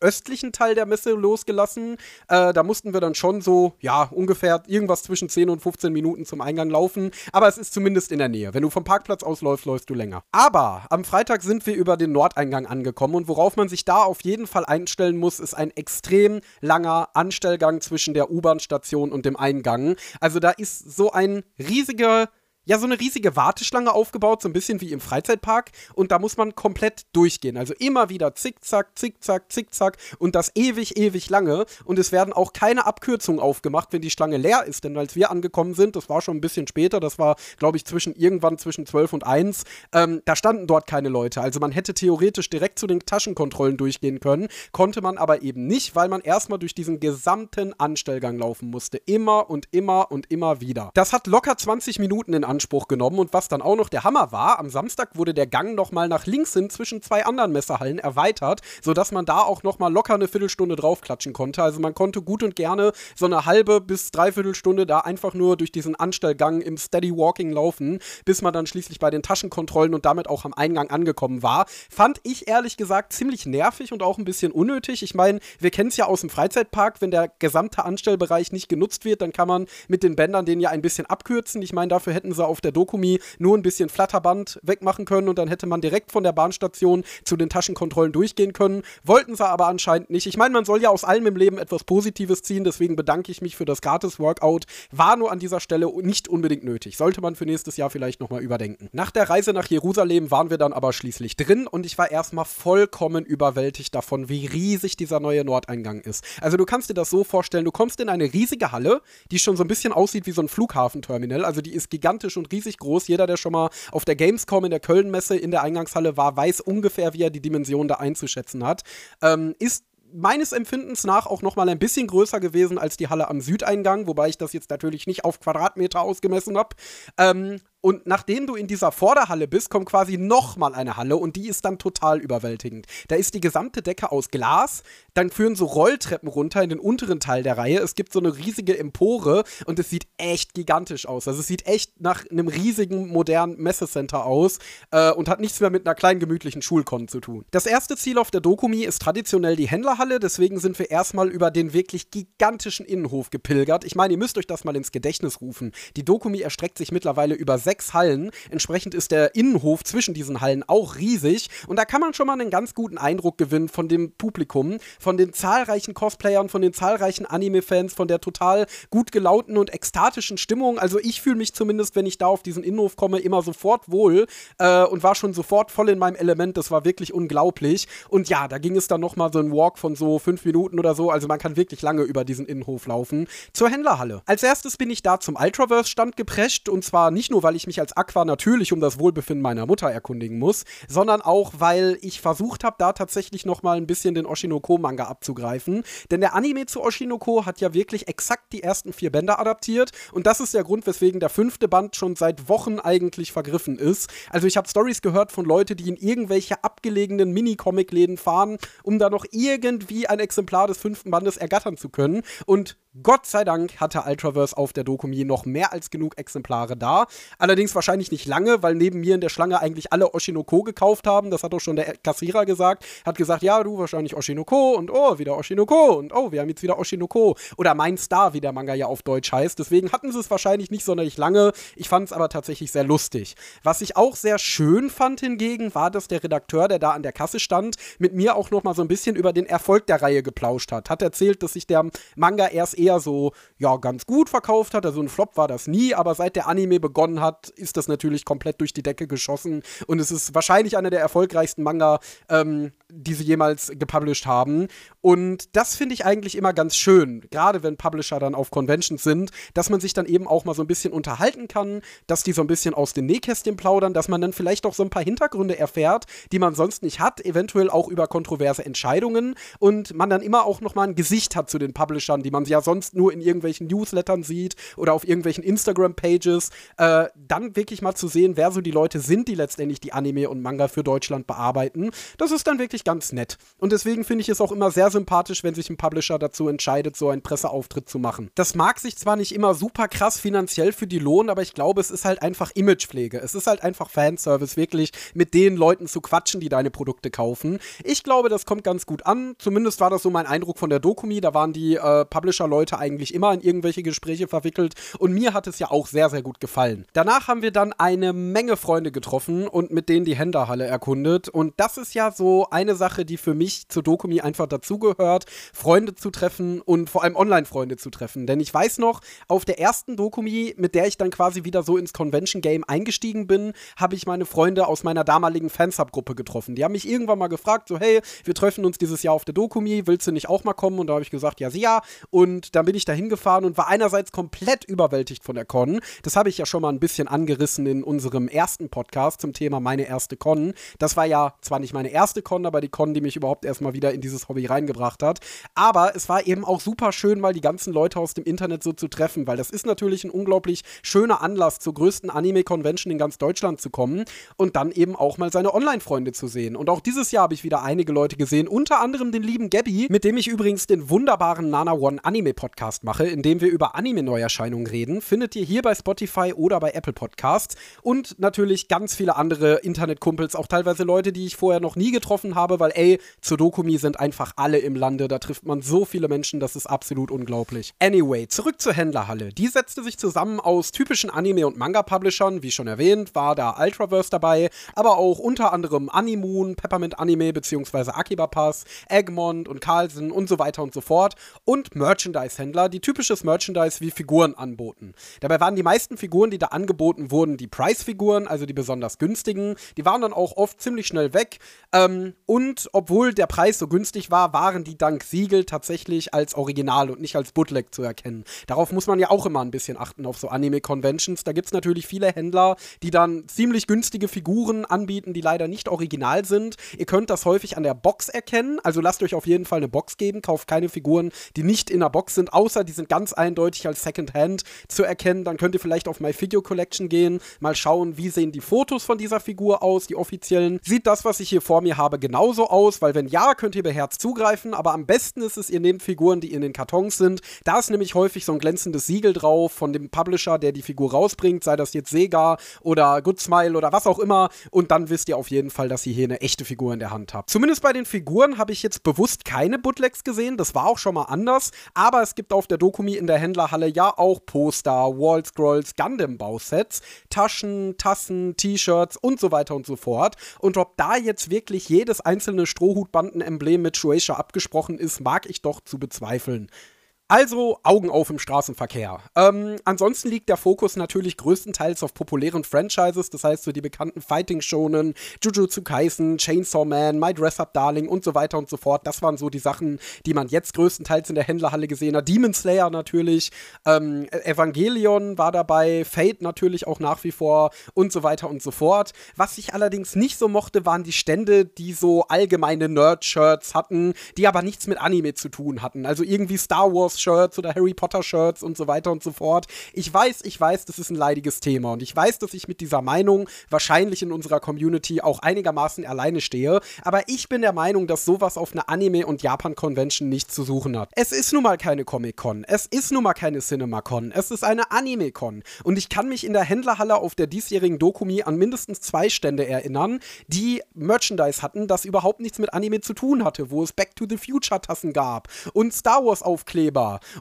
östlichen Teil der Messe losgelassen. Äh, da mussten wir dann schon so, ja, ungefähr irgendwas zwischen 10 und 15 Minuten zum Eingang laufen. Aber es ist zumindest in der Nähe. Wenn du vom Parkplatz ausläufst, läufst du länger. Aber am Freitag sind wir über den Nordeingang angekommen und worauf man sich da auf jeden Fall einstellen muss, ist ein extrem langer Anstellgang zwischen der U-Bahn-Station und dem Eingang. Also da ist so ein riesiger ja so eine riesige Warteschlange aufgebaut, so ein bisschen wie im Freizeitpark. Und da muss man komplett durchgehen. Also immer wieder zickzack, zickzack, zickzack und das ewig, ewig lange. Und es werden auch keine Abkürzungen aufgemacht, wenn die Schlange leer ist. Denn als wir angekommen sind, das war schon ein bisschen später, das war, glaube ich, zwischen irgendwann zwischen 12 und 1, ähm, da standen dort keine Leute. Also man hätte theoretisch direkt zu den Taschenkontrollen durchgehen können, konnte man aber eben nicht, weil man erstmal durch diesen gesamten Anstellgang laufen musste. Immer und immer und immer wieder. Das hat locker 20 Minuten in Anspruch Anspruch genommen. Und was dann auch noch der Hammer war, am Samstag wurde der Gang nochmal nach links hin zwischen zwei anderen Messerhallen erweitert, sodass man da auch nochmal locker eine Viertelstunde draufklatschen konnte. Also man konnte gut und gerne so eine halbe bis dreiviertel Stunde da einfach nur durch diesen Anstellgang im Steady Walking laufen, bis man dann schließlich bei den Taschenkontrollen und damit auch am Eingang angekommen war. Fand ich ehrlich gesagt ziemlich nervig und auch ein bisschen unnötig. Ich meine, wir kennen es ja aus dem Freizeitpark, wenn der gesamte Anstellbereich nicht genutzt wird, dann kann man mit den Bändern den ja ein bisschen abkürzen. Ich meine, dafür hätten sie auf der Dokumi nur ein bisschen Flatterband wegmachen können und dann hätte man direkt von der Bahnstation zu den Taschenkontrollen durchgehen können. Wollten sie aber anscheinend nicht. Ich meine, man soll ja aus allem im Leben etwas Positives ziehen, deswegen bedanke ich mich für das Gratis-Workout. War nur an dieser Stelle nicht unbedingt nötig. Sollte man für nächstes Jahr vielleicht nochmal überdenken. Nach der Reise nach Jerusalem waren wir dann aber schließlich drin und ich war erstmal vollkommen überwältigt davon, wie riesig dieser neue Nordeingang ist. Also du kannst dir das so vorstellen, du kommst in eine riesige Halle, die schon so ein bisschen aussieht wie so ein Flughafenterminal. Also die ist gigantisch und riesig groß. Jeder, der schon mal auf der Gamescom in der Köln-Messe in der Eingangshalle war, weiß ungefähr, wie er die Dimension da einzuschätzen hat. Ähm, ist meines Empfindens nach auch noch mal ein bisschen größer gewesen als die Halle am Südeingang, wobei ich das jetzt natürlich nicht auf Quadratmeter ausgemessen habe. Ähm, und nachdem du in dieser Vorderhalle bist, kommt quasi nochmal eine Halle und die ist dann total überwältigend. Da ist die gesamte Decke aus Glas, dann führen so Rolltreppen runter in den unteren Teil der Reihe. Es gibt so eine riesige Empore und es sieht echt gigantisch aus. Also es sieht echt nach einem riesigen modernen Messecenter aus äh, und hat nichts mehr mit einer kleinen gemütlichen Schulkon zu tun. Das erste Ziel auf der Dokumi ist traditionell die Händlerhalle, deswegen sind wir erstmal über den wirklich gigantischen Innenhof gepilgert. Ich meine, ihr müsst euch das mal ins Gedächtnis rufen. Die Dokumi erstreckt sich mittlerweile über sechs Hallen. Entsprechend ist der Innenhof zwischen diesen Hallen auch riesig. Und da kann man schon mal einen ganz guten Eindruck gewinnen von dem Publikum, von den zahlreichen Cosplayern, von den zahlreichen Anime-Fans, von der total gut gelaunten und ekstatischen Stimmung. Also ich fühle mich zumindest, wenn ich da auf diesen Innenhof komme, immer sofort wohl äh, und war schon sofort voll in meinem Element. Das war wirklich unglaublich. Und ja, da ging es dann nochmal so ein Walk von so fünf Minuten oder so. Also man kann wirklich lange über diesen Innenhof laufen. Zur Händlerhalle. Als erstes bin ich da zum Ultraverse-Stand geprescht und zwar nicht nur, weil ich ich mich als Aqua natürlich um das Wohlbefinden meiner Mutter erkundigen muss, sondern auch, weil ich versucht habe, da tatsächlich noch mal ein bisschen den Oshinoko-Manga abzugreifen. Denn der Anime zu Oshinoko hat ja wirklich exakt die ersten vier Bände adaptiert und das ist der Grund, weswegen der fünfte Band schon seit Wochen eigentlich vergriffen ist. Also ich habe Stories gehört von Leuten, die in irgendwelche abgelegenen Mini-Comic-Läden fahren, um da noch irgendwie ein Exemplar des fünften Bandes ergattern zu können. Und Gott sei Dank hatte Ultraverse auf der Dokumi noch mehr als genug Exemplare da. Allerdings wahrscheinlich nicht lange, weil neben mir in der Schlange eigentlich alle Oshinoko gekauft haben. Das hat auch schon der Kassierer gesagt. Hat gesagt, ja, du wahrscheinlich Oshinoko und oh, wieder Oshinoko und oh, wir haben jetzt wieder Oshinoko. Oder Mein Star, wie der Manga ja auf Deutsch heißt. Deswegen hatten sie es wahrscheinlich nicht sonderlich lange. Ich fand es aber tatsächlich sehr lustig. Was ich auch sehr schön fand hingegen, war, dass der Redakteur, der da an der Kasse stand, mit mir auch noch mal so ein bisschen über den Erfolg der Reihe geplauscht hat. Hat erzählt, dass sich der Manga erst eher so, ja, ganz gut verkauft hat. Also ein Flop war das nie, aber seit der Anime begonnen hat, hat, ist das natürlich komplett durch die Decke geschossen. Und es ist wahrscheinlich einer der erfolgreichsten Manga, ähm, die sie jemals gepublished haben. Und das finde ich eigentlich immer ganz schön, gerade wenn Publisher dann auf Conventions sind, dass man sich dann eben auch mal so ein bisschen unterhalten kann, dass die so ein bisschen aus den Nähkästchen plaudern, dass man dann vielleicht auch so ein paar Hintergründe erfährt, die man sonst nicht hat, eventuell auch über kontroverse Entscheidungen und man dann immer auch nochmal ein Gesicht hat zu den Publishern, die man ja sonst nur in irgendwelchen Newslettern sieht oder auf irgendwelchen Instagram-Pages, äh, dann wirklich mal zu sehen, wer so die Leute sind, die letztendlich die Anime und Manga für Deutschland bearbeiten. Das ist dann wirklich ganz nett. Und deswegen finde ich es auch immer sehr sympathisch, wenn sich ein Publisher dazu entscheidet, so einen Presseauftritt zu machen. Das mag sich zwar nicht immer super krass finanziell für die lohnen, aber ich glaube, es ist halt einfach Imagepflege. Es ist halt einfach Fanservice, wirklich mit den Leuten zu quatschen, die deine Produkte kaufen. Ich glaube, das kommt ganz gut an. Zumindest war das so mein Eindruck von der Dokumi. Da waren die äh, Publisher-Leute eigentlich immer in irgendwelche Gespräche verwickelt. Und mir hat es ja auch sehr, sehr gut gefallen. Danach haben wir dann eine Menge Freunde getroffen und mit denen die Händlerhalle erkundet. Und das ist ja so eine Sache, die für mich zur Dokumi einfach dazugehört, Freunde zu treffen und vor allem Online-Freunde zu treffen. Denn ich weiß noch, auf der ersten Dokumi, mit der ich dann quasi wieder so ins Convention-Game eingestiegen bin, habe ich meine Freunde aus meiner damaligen Fansub-Gruppe getroffen. Die haben mich irgendwann mal gefragt, so, hey, wir treffen uns dieses Jahr auf der Dokumi, willst du nicht auch mal kommen? Und da habe ich gesagt, ja, ja. Und dann bin ich da hingefahren und war einerseits komplett überwältigt von der Con. Das habe ich ja schon mal ein bisschen angerissen in unserem ersten Podcast zum Thema meine erste Con. Das war ja zwar nicht meine erste Con, aber die Con, die mich überhaupt erstmal wieder in dieses Hobby reingebracht hat. Aber es war eben auch super schön, mal die ganzen Leute aus dem Internet so zu treffen, weil das ist natürlich ein unglaublich schöner Anlass, zur größten Anime-Convention in ganz Deutschland zu kommen und dann eben auch mal seine Online-Freunde zu sehen. Und auch dieses Jahr habe ich wieder einige Leute gesehen, unter anderem den lieben Gabby, mit dem ich übrigens den wunderbaren Nana One Anime Podcast mache, in dem wir über Anime-Neuerscheinungen reden. Findet ihr hier bei Spotify oder bei Apple Podcasts. Und natürlich ganz viele andere Internetkumpels, auch teilweise Leute, die ich vorher noch nie getroffen habe, weil ey, zur Dokumi sind einfach alle im Lande. Da trifft man so viele Menschen, das ist absolut unglaublich. Anyway, zurück zur Händlerhalle. Die setzte sich zusammen aus typischen Anime- und Manga-Publishern. Wie schon erwähnt, war da Ultraverse dabei, aber auch unter anderem Animoon, Peppermint Anime bzw. Akiba Pass, Egmont und Carlsen und so weiter und so fort. Und Merchandise-Händler, die typisches Merchandise wie Figuren anboten. Dabei waren die meisten Figuren, die da angeboten wurden, die Price-Figuren, also die besonders günstigen. Die waren dann auch oft ziemlich schnell weg. Ähm, und obwohl der Preis so günstig war, waren die dank Siegel tatsächlich als Original und nicht als Bootleg zu erkennen. Darauf muss man ja auch immer ein bisschen achten auf so Anime-Conventions. Da gibt es natürlich viele Händler, die dann ziemlich günstige Figuren anbieten, die leider nicht original sind. Ihr könnt das häufig an der Box erkennen. Also lasst euch auf jeden Fall eine Box geben. Kauft keine Figuren, die nicht in der Box sind, außer die sind ganz eindeutig als Secondhand zu erkennen. Dann könnt ihr vielleicht auf My Figure Collection gehen, mal schauen, wie sehen die Fotos von dieser Figur aus, die offiziellen. Sieht das, was ich hier vor mir habe, genauso aus? Weil wenn ja, könnt ihr beherzt zugreifen. Aber am besten ist es, ihr nehmt Figuren, die in den Kartons sind. Da ist nämlich häufig so ein glänzendes Siegel drauf von dem Publisher, der die Figur rausbringt, sei das jetzt Sega oder Good Smile oder was auch immer. Und dann wisst ihr auf jeden Fall, dass ihr hier eine echte Figur in der Hand habt. Zumindest bei den Figuren habe ich jetzt bewusst keine Bootlegs gesehen. Das war auch schon mal anders. Aber es gibt auf der Dokumi in der Händlerhalle ja auch Poster, Wall-Scrolls, Gundam-Bausets, Taschen, Tassen, T-Shirts und so weiter und so fort. Und ob da jetzt wirklich jedes einzelne Strohhutbanden-Emblem mit Shueisha abgesprochen ist, mag ich doch zu bezweifeln. Also Augen auf im Straßenverkehr. Ähm, ansonsten liegt der Fokus natürlich größtenteils auf populären Franchises, das heißt so die bekannten Fighting Shonen, Jujutsu Kaisen, Chainsaw Man, My Dress Up Darling und so weiter und so fort. Das waren so die Sachen, die man jetzt größtenteils in der Händlerhalle gesehen hat. Demon Slayer natürlich, ähm, Evangelion war dabei, Fate natürlich auch nach wie vor und so weiter und so fort. Was ich allerdings nicht so mochte, waren die Stände, die so allgemeine Nerd-Shirts hatten, die aber nichts mit Anime zu tun hatten. Also irgendwie Star Wars Shirts oder Harry Potter Shirts und so weiter und so fort. Ich weiß, ich weiß, das ist ein leidiges Thema. Und ich weiß, dass ich mit dieser Meinung wahrscheinlich in unserer Community auch einigermaßen alleine stehe, aber ich bin der Meinung, dass sowas auf einer Anime- und Japan-Convention nichts zu suchen hat. Es ist nun mal keine Comic-Con, es ist nun mal keine Cinema-Con, es ist eine Anime-Con. Und ich kann mich in der Händlerhalle auf der diesjährigen Dokumi an mindestens zwei Stände erinnern, die Merchandise hatten, das überhaupt nichts mit Anime zu tun hatte, wo es Back to the Future Tassen gab und Star Wars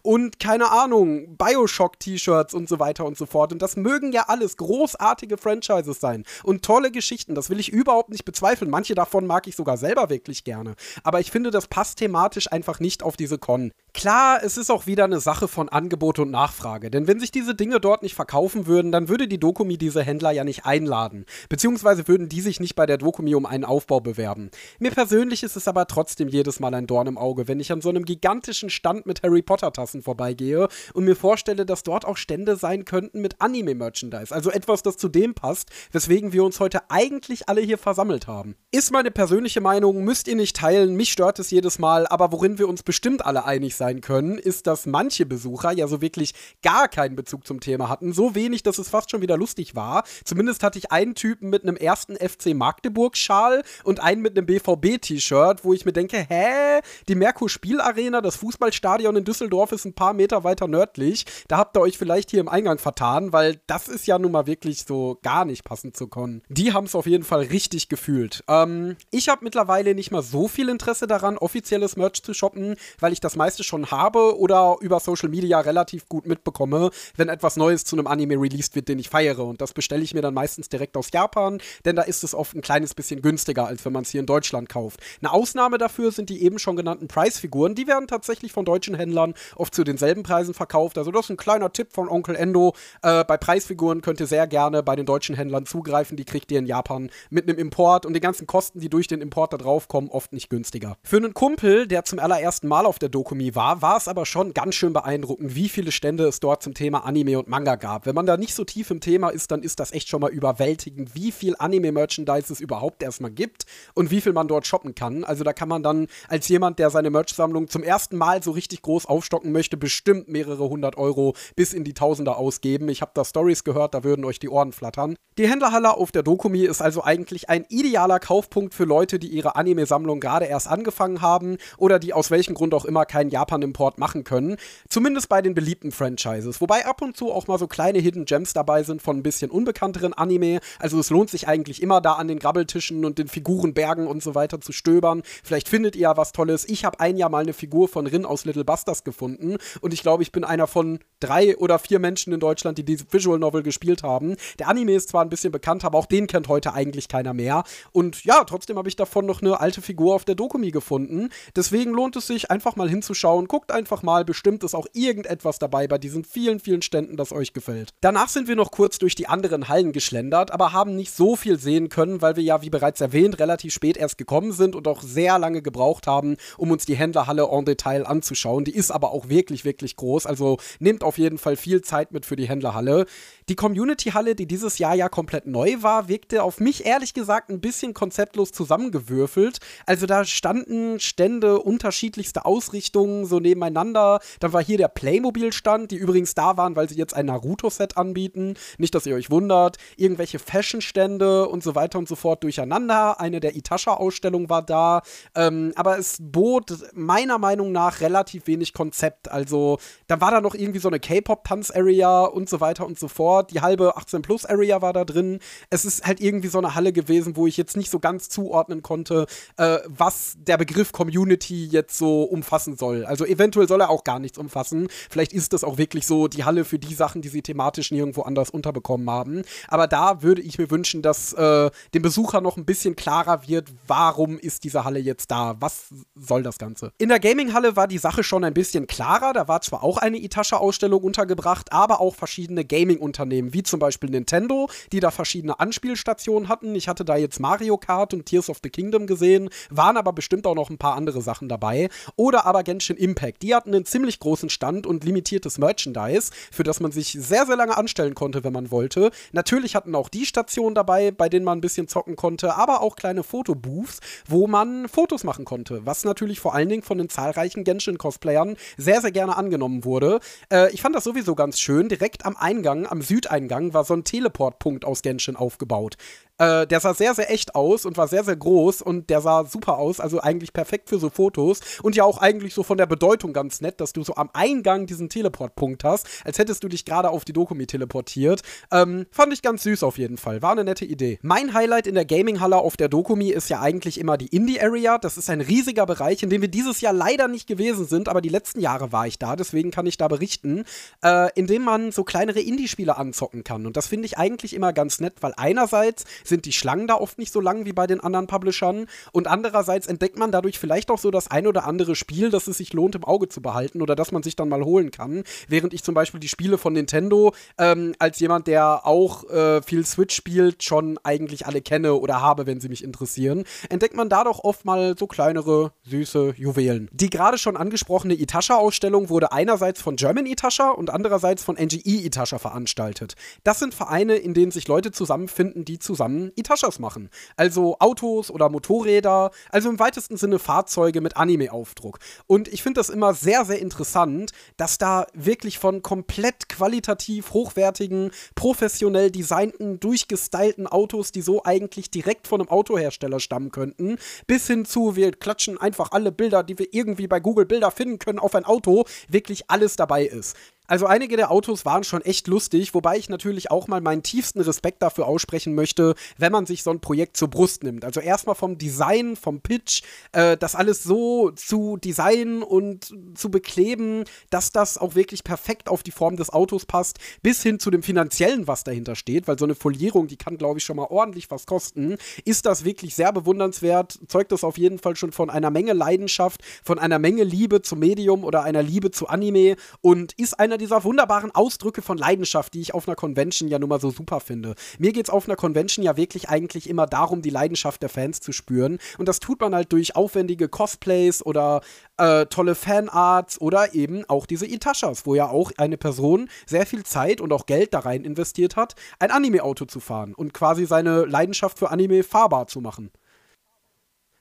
Und keine Ahnung, Bioshock-T-Shirts und so weiter und so fort. Und das mögen ja alles großartige Franchises sein und tolle Geschichten. Das will ich überhaupt nicht bezweifeln. Manche davon mag ich sogar selber wirklich gerne. Aber ich finde, das passt thematisch einfach nicht auf diese Con. Klar, es ist auch wieder eine Sache von Angebot und Nachfrage. Denn wenn sich diese Dinge dort nicht verkaufen würden, dann würde die Dokumi diese Händler ja nicht einladen. Beziehungsweise würden die sich nicht bei der Dokumi um einen Aufbau bewerben. Mir persönlich ist es aber trotzdem jedes Mal ein Dorn im Auge, wenn ich an so einem gigantischen Stand mit Harry Potter-Tassen vorbeigehe und mir vorstelle, dass dort auch Stände sein könnten mit Anime-Merchandise. Also etwas, das zu dem passt, weswegen wir uns heute eigentlich alle hier versammelt haben. Ist meine persönliche Meinung, müsst ihr nicht teilen, mich stört es jedes Mal, aber worin wir uns bestimmt alle einig sein können, ist, dass manche Besucher ja so wirklich gar keinen Bezug zum Thema hatten. So wenig, dass es fast schon wieder lustig war. Zumindest hatte ich einen Typen mit einem ersten FC Magdeburg-Schal und einen mit einem BVB-T-Shirt, wo ich mir denke, hä? Die Merkur Spielarena, das Fußballstadion in Düsseldorf ist ein paar Meter weiter nördlich. Da habt ihr euch vielleicht hier im Eingang vertan, weil das ist ja nun mal wirklich so gar nicht passend zu Con. Die haben es auf jeden Fall richtig gefühlt. Ähm, ich habe mittlerweile nicht mal so viel Interesse daran, offizielles Merch zu shoppen, weil ich das meiste schon habe oder über Social Media relativ gut mitbekomme, wenn etwas Neues zu einem Anime released wird, den ich feiere. Und das bestelle ich mir dann meistens direkt aus Japan, denn da ist es oft ein kleines bisschen günstiger, als wenn man es hier in Deutschland kauft. Eine Ausnahme dafür sind die eben schon genannten Preisfiguren. Die werden tatsächlich von deutschen Händlern oft zu denselben Preisen verkauft. Also das ist ein kleiner Tipp von Onkel Endo. Äh, bei Preisfiguren könnt ihr sehr gerne bei den deutschen Händlern zugreifen. Die kriegt ihr in Japan mit einem Import und die ganzen Kosten, die durch den Import da drauf kommen, oft nicht günstiger. Für einen Kumpel, der zum allerersten Mal auf der Dokumi war, war es aber schon ganz schön beeindruckend, wie viele Stände es dort zum Thema Anime und Manga gab. Wenn man da nicht so tief im Thema ist, dann ist das echt schon mal überwältigend, wie viel Anime-Merchandise es überhaupt erstmal gibt und wie viel man dort shoppen kann. Also da kann man dann als jemand, der seine Merch-Sammlung zum ersten Mal so richtig groß aufstocken möchte, bestimmt mehrere hundert Euro bis in die Tausender ausgeben. Ich habe da Stories gehört, da würden euch die Ohren flattern. Die Händlerhalle auf der Dokumi ist also eigentlich ein idealer Kaufpunkt für Leute, die ihre Anime-Sammlung gerade erst angefangen haben oder die aus welchem Grund auch immer kein Japan Japan-Import machen können. Zumindest bei den beliebten Franchises. Wobei ab und zu auch mal so kleine Hidden Gems dabei sind von ein bisschen unbekannteren Anime. Also es lohnt sich eigentlich immer da an den Grabbeltischen und den Figurenbergen und so weiter zu stöbern. Vielleicht findet ihr ja was Tolles. Ich habe ein Jahr mal eine Figur von Rin aus Little Busters gefunden und ich glaube, ich bin einer von drei oder vier Menschen in Deutschland, die diese Visual Novel gespielt haben. Der Anime ist zwar ein bisschen bekannt, aber auch den kennt heute eigentlich keiner mehr. Und ja, trotzdem habe ich davon noch eine alte Figur auf der Dokumi gefunden. Deswegen lohnt es sich einfach mal hinzuschauen guckt einfach mal, bestimmt ist auch irgendetwas dabei bei diesen vielen, vielen Ständen, das euch gefällt. Danach sind wir noch kurz durch die anderen Hallen geschlendert, aber haben nicht so viel sehen können, weil wir ja, wie bereits erwähnt, relativ spät erst gekommen sind und auch sehr lange gebraucht haben, um uns die Händlerhalle en Detail anzuschauen. Die ist aber auch wirklich, wirklich groß, also nehmt auf jeden Fall viel Zeit mit für die Händlerhalle. Die Community-Halle, die dieses Jahr ja komplett neu war, wirkte auf mich ehrlich gesagt ein bisschen konzeptlos zusammengewürfelt. Also da standen Stände unterschiedlichster Ausrichtungen, so nebeneinander. Dann war hier der Playmobil-Stand, die übrigens da waren, weil sie jetzt ein Naruto-Set anbieten. Nicht, dass ihr euch wundert. Irgendwelche Fashion-Stände und so weiter und so fort durcheinander. Eine der Itasha-Ausstellungen war da. Ähm, aber es bot meiner Meinung nach relativ wenig Konzept. Also da war da noch irgendwie so eine K-Pop-Tanz-Area und so weiter und so fort. Die halbe 18-Plus-Area war da drin. Es ist halt irgendwie so eine Halle gewesen, wo ich jetzt nicht so ganz zuordnen konnte, äh, was der Begriff Community jetzt so umfassen soll. Also eventuell soll er auch gar nichts umfassen. Vielleicht ist das auch wirklich so die Halle für die Sachen, die sie thematisch nirgendwo anders unterbekommen haben. Aber da würde ich mir wünschen, dass äh, dem Besucher noch ein bisschen klarer wird, warum ist diese Halle jetzt da? Was soll das Ganze? In der Gaming-Halle war die Sache schon ein bisschen klarer. Da war zwar auch eine Itasha-Ausstellung untergebracht, aber auch verschiedene Gaming-Unternehmen Unternehmen, wie zum Beispiel Nintendo, die da verschiedene Anspielstationen hatten. Ich hatte da jetzt Mario Kart und Tears of the Kingdom gesehen, waren aber bestimmt auch noch ein paar andere Sachen dabei. Oder aber Genshin Impact. Die hatten einen ziemlich großen Stand und limitiertes Merchandise, für das man sich sehr, sehr lange anstellen konnte, wenn man wollte. Natürlich hatten auch die Stationen dabei, bei denen man ein bisschen zocken konnte, aber auch kleine Fotobooths, wo man Fotos machen konnte, was natürlich vor allen Dingen von den zahlreichen Genshin-Cosplayern sehr, sehr gerne angenommen wurde. Äh, ich fand das sowieso ganz schön. Direkt am Eingang, am Südeingang, war so ein Teleportpunkt aus Genshin aufgebaut Äh, der sah sehr, sehr echt aus und war sehr, sehr groß und der sah super aus, also eigentlich perfekt für so Fotos und ja auch eigentlich so von der Bedeutung ganz nett, dass du so am Eingang diesen Teleportpunkt hast, als hättest du dich gerade auf die Dokumi teleportiert. Ähm, fand ich ganz süß auf jeden Fall. War eine nette Idee. Mein Highlight in der Gaming-Halle auf der Dokumi ist ja eigentlich immer die Indie-Area. Das ist ein riesiger Bereich, in dem wir dieses Jahr leider nicht gewesen sind, aber die letzten Jahre war ich da, deswegen kann ich da berichten, äh, in dem man so kleinere Indie-Spiele anzocken kann. Und das finde ich eigentlich immer ganz nett, weil einerseits sind die Schlangen da oft nicht so lang wie bei den anderen Publishern und andererseits entdeckt man dadurch vielleicht auch so das ein oder andere Spiel, das es sich lohnt im Auge zu behalten oder das man sich dann mal holen kann. Während ich zum Beispiel die Spiele von Nintendo ähm, als jemand, der auch äh, viel Switch spielt, schon eigentlich alle kenne oder habe, wenn sie mich interessieren, entdeckt man da doch oft mal so kleinere, süße Juwelen. Die gerade schon angesprochene Itasha-Ausstellung wurde einerseits von German Itasha und andererseits von NGE Itasha veranstaltet. Das sind Vereine, in denen sich Leute zusammenfinden, die zusammen Itashas machen. Also Autos oder Motorräder, also im weitesten Sinne Fahrzeuge mit Anime-Aufdruck. Und ich finde das immer sehr, sehr interessant, dass da wirklich von komplett qualitativ hochwertigen, professionell designten, durchgestylten Autos, die so eigentlich direkt von einem Autohersteller stammen könnten, bis hin zu, wir klatschen einfach alle Bilder, die wir irgendwie bei Google Bilder finden können, auf ein Auto, wirklich alles dabei ist. Also einige der Autos waren schon echt lustig, wobei ich natürlich auch mal meinen tiefsten Respekt dafür aussprechen möchte, wenn man sich so ein Projekt zur Brust nimmt. Also erstmal vom Design, vom Pitch, äh, das alles so zu designen und zu bekleben, dass das auch wirklich perfekt auf die Form des Autos passt, bis hin zu dem finanziellen, was dahinter steht, weil so eine Folierung, die kann, glaube ich, schon mal ordentlich was kosten. Ist das wirklich sehr bewundernswert, zeugt das auf jeden Fall schon von einer Menge Leidenschaft, von einer Menge Liebe zum Medium oder einer Liebe zu Anime und ist einer einer dieser wunderbaren Ausdrücke von Leidenschaft, die ich auf einer Convention ja nun mal so super finde. Mir geht es auf einer Convention ja wirklich eigentlich immer darum, die Leidenschaft der Fans zu spüren. Und das tut man halt durch aufwendige Cosplays oder äh, tolle Fanarts oder eben auch diese Itashas, wo ja auch eine Person sehr viel Zeit und auch Geld da rein investiert hat, ein Anime-Auto zu fahren und quasi seine Leidenschaft für Anime fahrbar zu machen.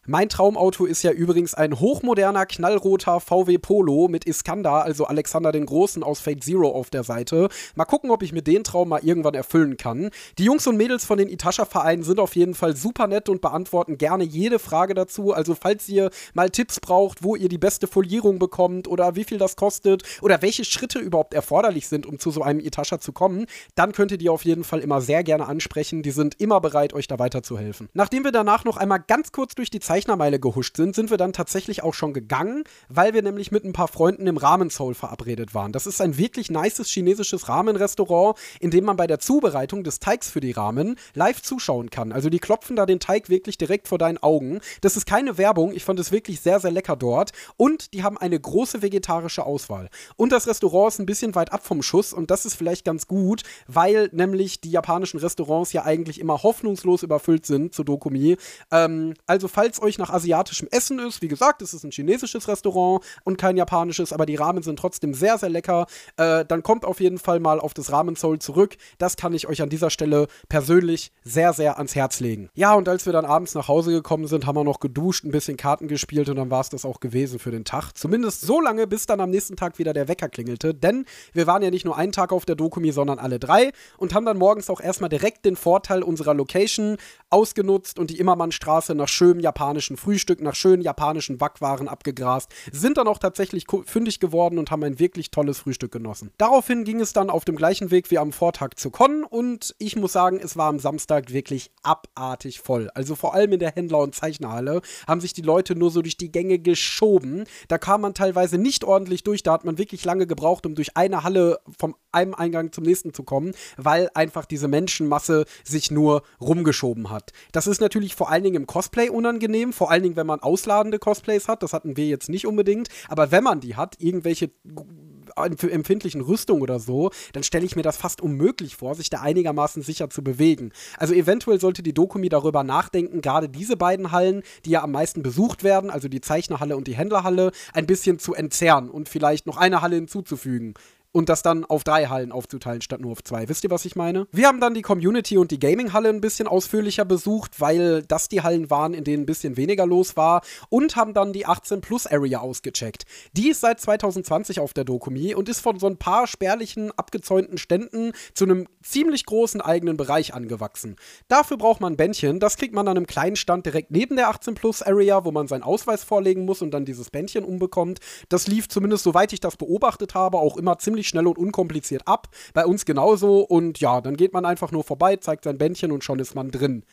Mein Traumauto ist ja übrigens ein hochmoderner, knallroter VW Polo mit Iskander, also Alexander den Großen aus Fate Zero auf der Seite. Mal gucken, ob ich mir den Traum mal irgendwann erfüllen kann. Die Jungs und Mädels von den Itasha-Vereinen sind auf jeden Fall super nett und beantworten gerne jede Frage dazu. Also falls ihr mal Tipps braucht, wo ihr die beste Folierung bekommt oder wie viel das kostet oder welche Schritte überhaupt erforderlich sind, um zu so einem Itasha zu kommen, dann könnt ihr die auf jeden Fall immer sehr gerne ansprechen. Die sind immer bereit, euch da weiterzuhelfen. Nachdem wir danach noch einmal ganz kurz durch die Zeit Zeichnermeile gehuscht sind, sind wir dann tatsächlich auch schon gegangen, weil wir nämlich mit ein paar Freunden im Ramen Soul verabredet waren. Das ist ein wirklich nices chinesisches Ramen-Restaurant, in dem man bei der Zubereitung des Teigs für die Ramen live zuschauen kann. Also die klopfen da den Teig wirklich direkt vor deinen Augen. Das ist keine Werbung, ich fand es wirklich sehr, sehr lecker dort. Und die haben eine große vegetarische Auswahl. Und das Restaurant ist ein bisschen weit ab vom Schuss und das ist vielleicht ganz gut, weil nämlich die japanischen Restaurants ja eigentlich immer hoffnungslos überfüllt sind zu Dokumi. Ähm, also falls euch nach asiatischem Essen ist, wie gesagt, es ist ein chinesisches Restaurant und kein japanisches, aber die Ramen sind trotzdem sehr, sehr lecker, äh, dann kommt auf jeden Fall mal auf das Ramen Soul zurück. Das kann ich euch an dieser Stelle persönlich sehr, sehr ans Herz legen. Ja, und als wir dann abends nach Hause gekommen sind, haben wir noch geduscht, ein bisschen Karten gespielt und dann war es das auch gewesen für den Tag. Zumindest so lange, bis dann am nächsten Tag wieder der Wecker klingelte, denn wir waren ja nicht nur einen Tag auf der Dokumi, sondern alle drei und haben dann morgens auch erstmal direkt den Vorteil unserer Location ausgenutzt und die Immermannstraße nach schönem japanischen Frühstück, nach schönen japanischen Backwaren abgegrast, sind dann auch tatsächlich fündig geworden und haben ein wirklich tolles Frühstück genossen. Daraufhin ging es dann auf dem gleichen Weg wie am Vortag zu Con und ich muss sagen, es war am Samstag wirklich abartig voll. Also vor allem in der Händler- und Zeichnerhalle haben sich die Leute nur so durch die Gänge geschoben. Da kam man teilweise nicht ordentlich durch, da hat man wirklich lange gebraucht, um durch eine Halle vom einem Eingang zum nächsten zu kommen, weil einfach diese Menschenmasse sich nur rumgeschoben hat. Das ist natürlich vor allen Dingen im Cosplay unangenehm, vor allen Dingen, wenn man ausladende Cosplays hat. Das hatten wir jetzt nicht unbedingt, aber wenn man die hat, irgendwelche empfindlichen Rüstung oder so, dann stelle ich mir das fast unmöglich vor, sich da einigermaßen sicher zu bewegen. Also eventuell sollte die Dokumi darüber nachdenken, gerade diese beiden Hallen, die ja am meisten besucht werden, also die Zeichnerhalle und die Händlerhalle, ein bisschen zu entzerren und vielleicht noch eine Halle hinzuzufügen und das dann auf drei Hallen aufzuteilen statt nur auf zwei. Wisst ihr, was ich meine? Wir haben dann die Community und die Gaming-Halle ein bisschen ausführlicher besucht, weil das die Hallen waren, in denen ein bisschen weniger los war und haben dann die 18-Plus-Area ausgecheckt. Die ist seit 2020 auf der Dokumi und ist von so ein paar spärlichen, abgezäunten Ständen zu einem ziemlich großen eigenen Bereich angewachsen. Dafür braucht man ein Bändchen, das kriegt man an einem kleinen Stand direkt neben der 18-Plus-Area, wo man seinen Ausweis vorlegen muss und dann dieses Bändchen umbekommt. Das lief zumindest, soweit ich das beobachtet habe, auch immer ziemlich schnell und unkompliziert ab. Bei uns genauso und ja, dann geht man einfach nur vorbei, zeigt sein Bändchen und schon ist man drin.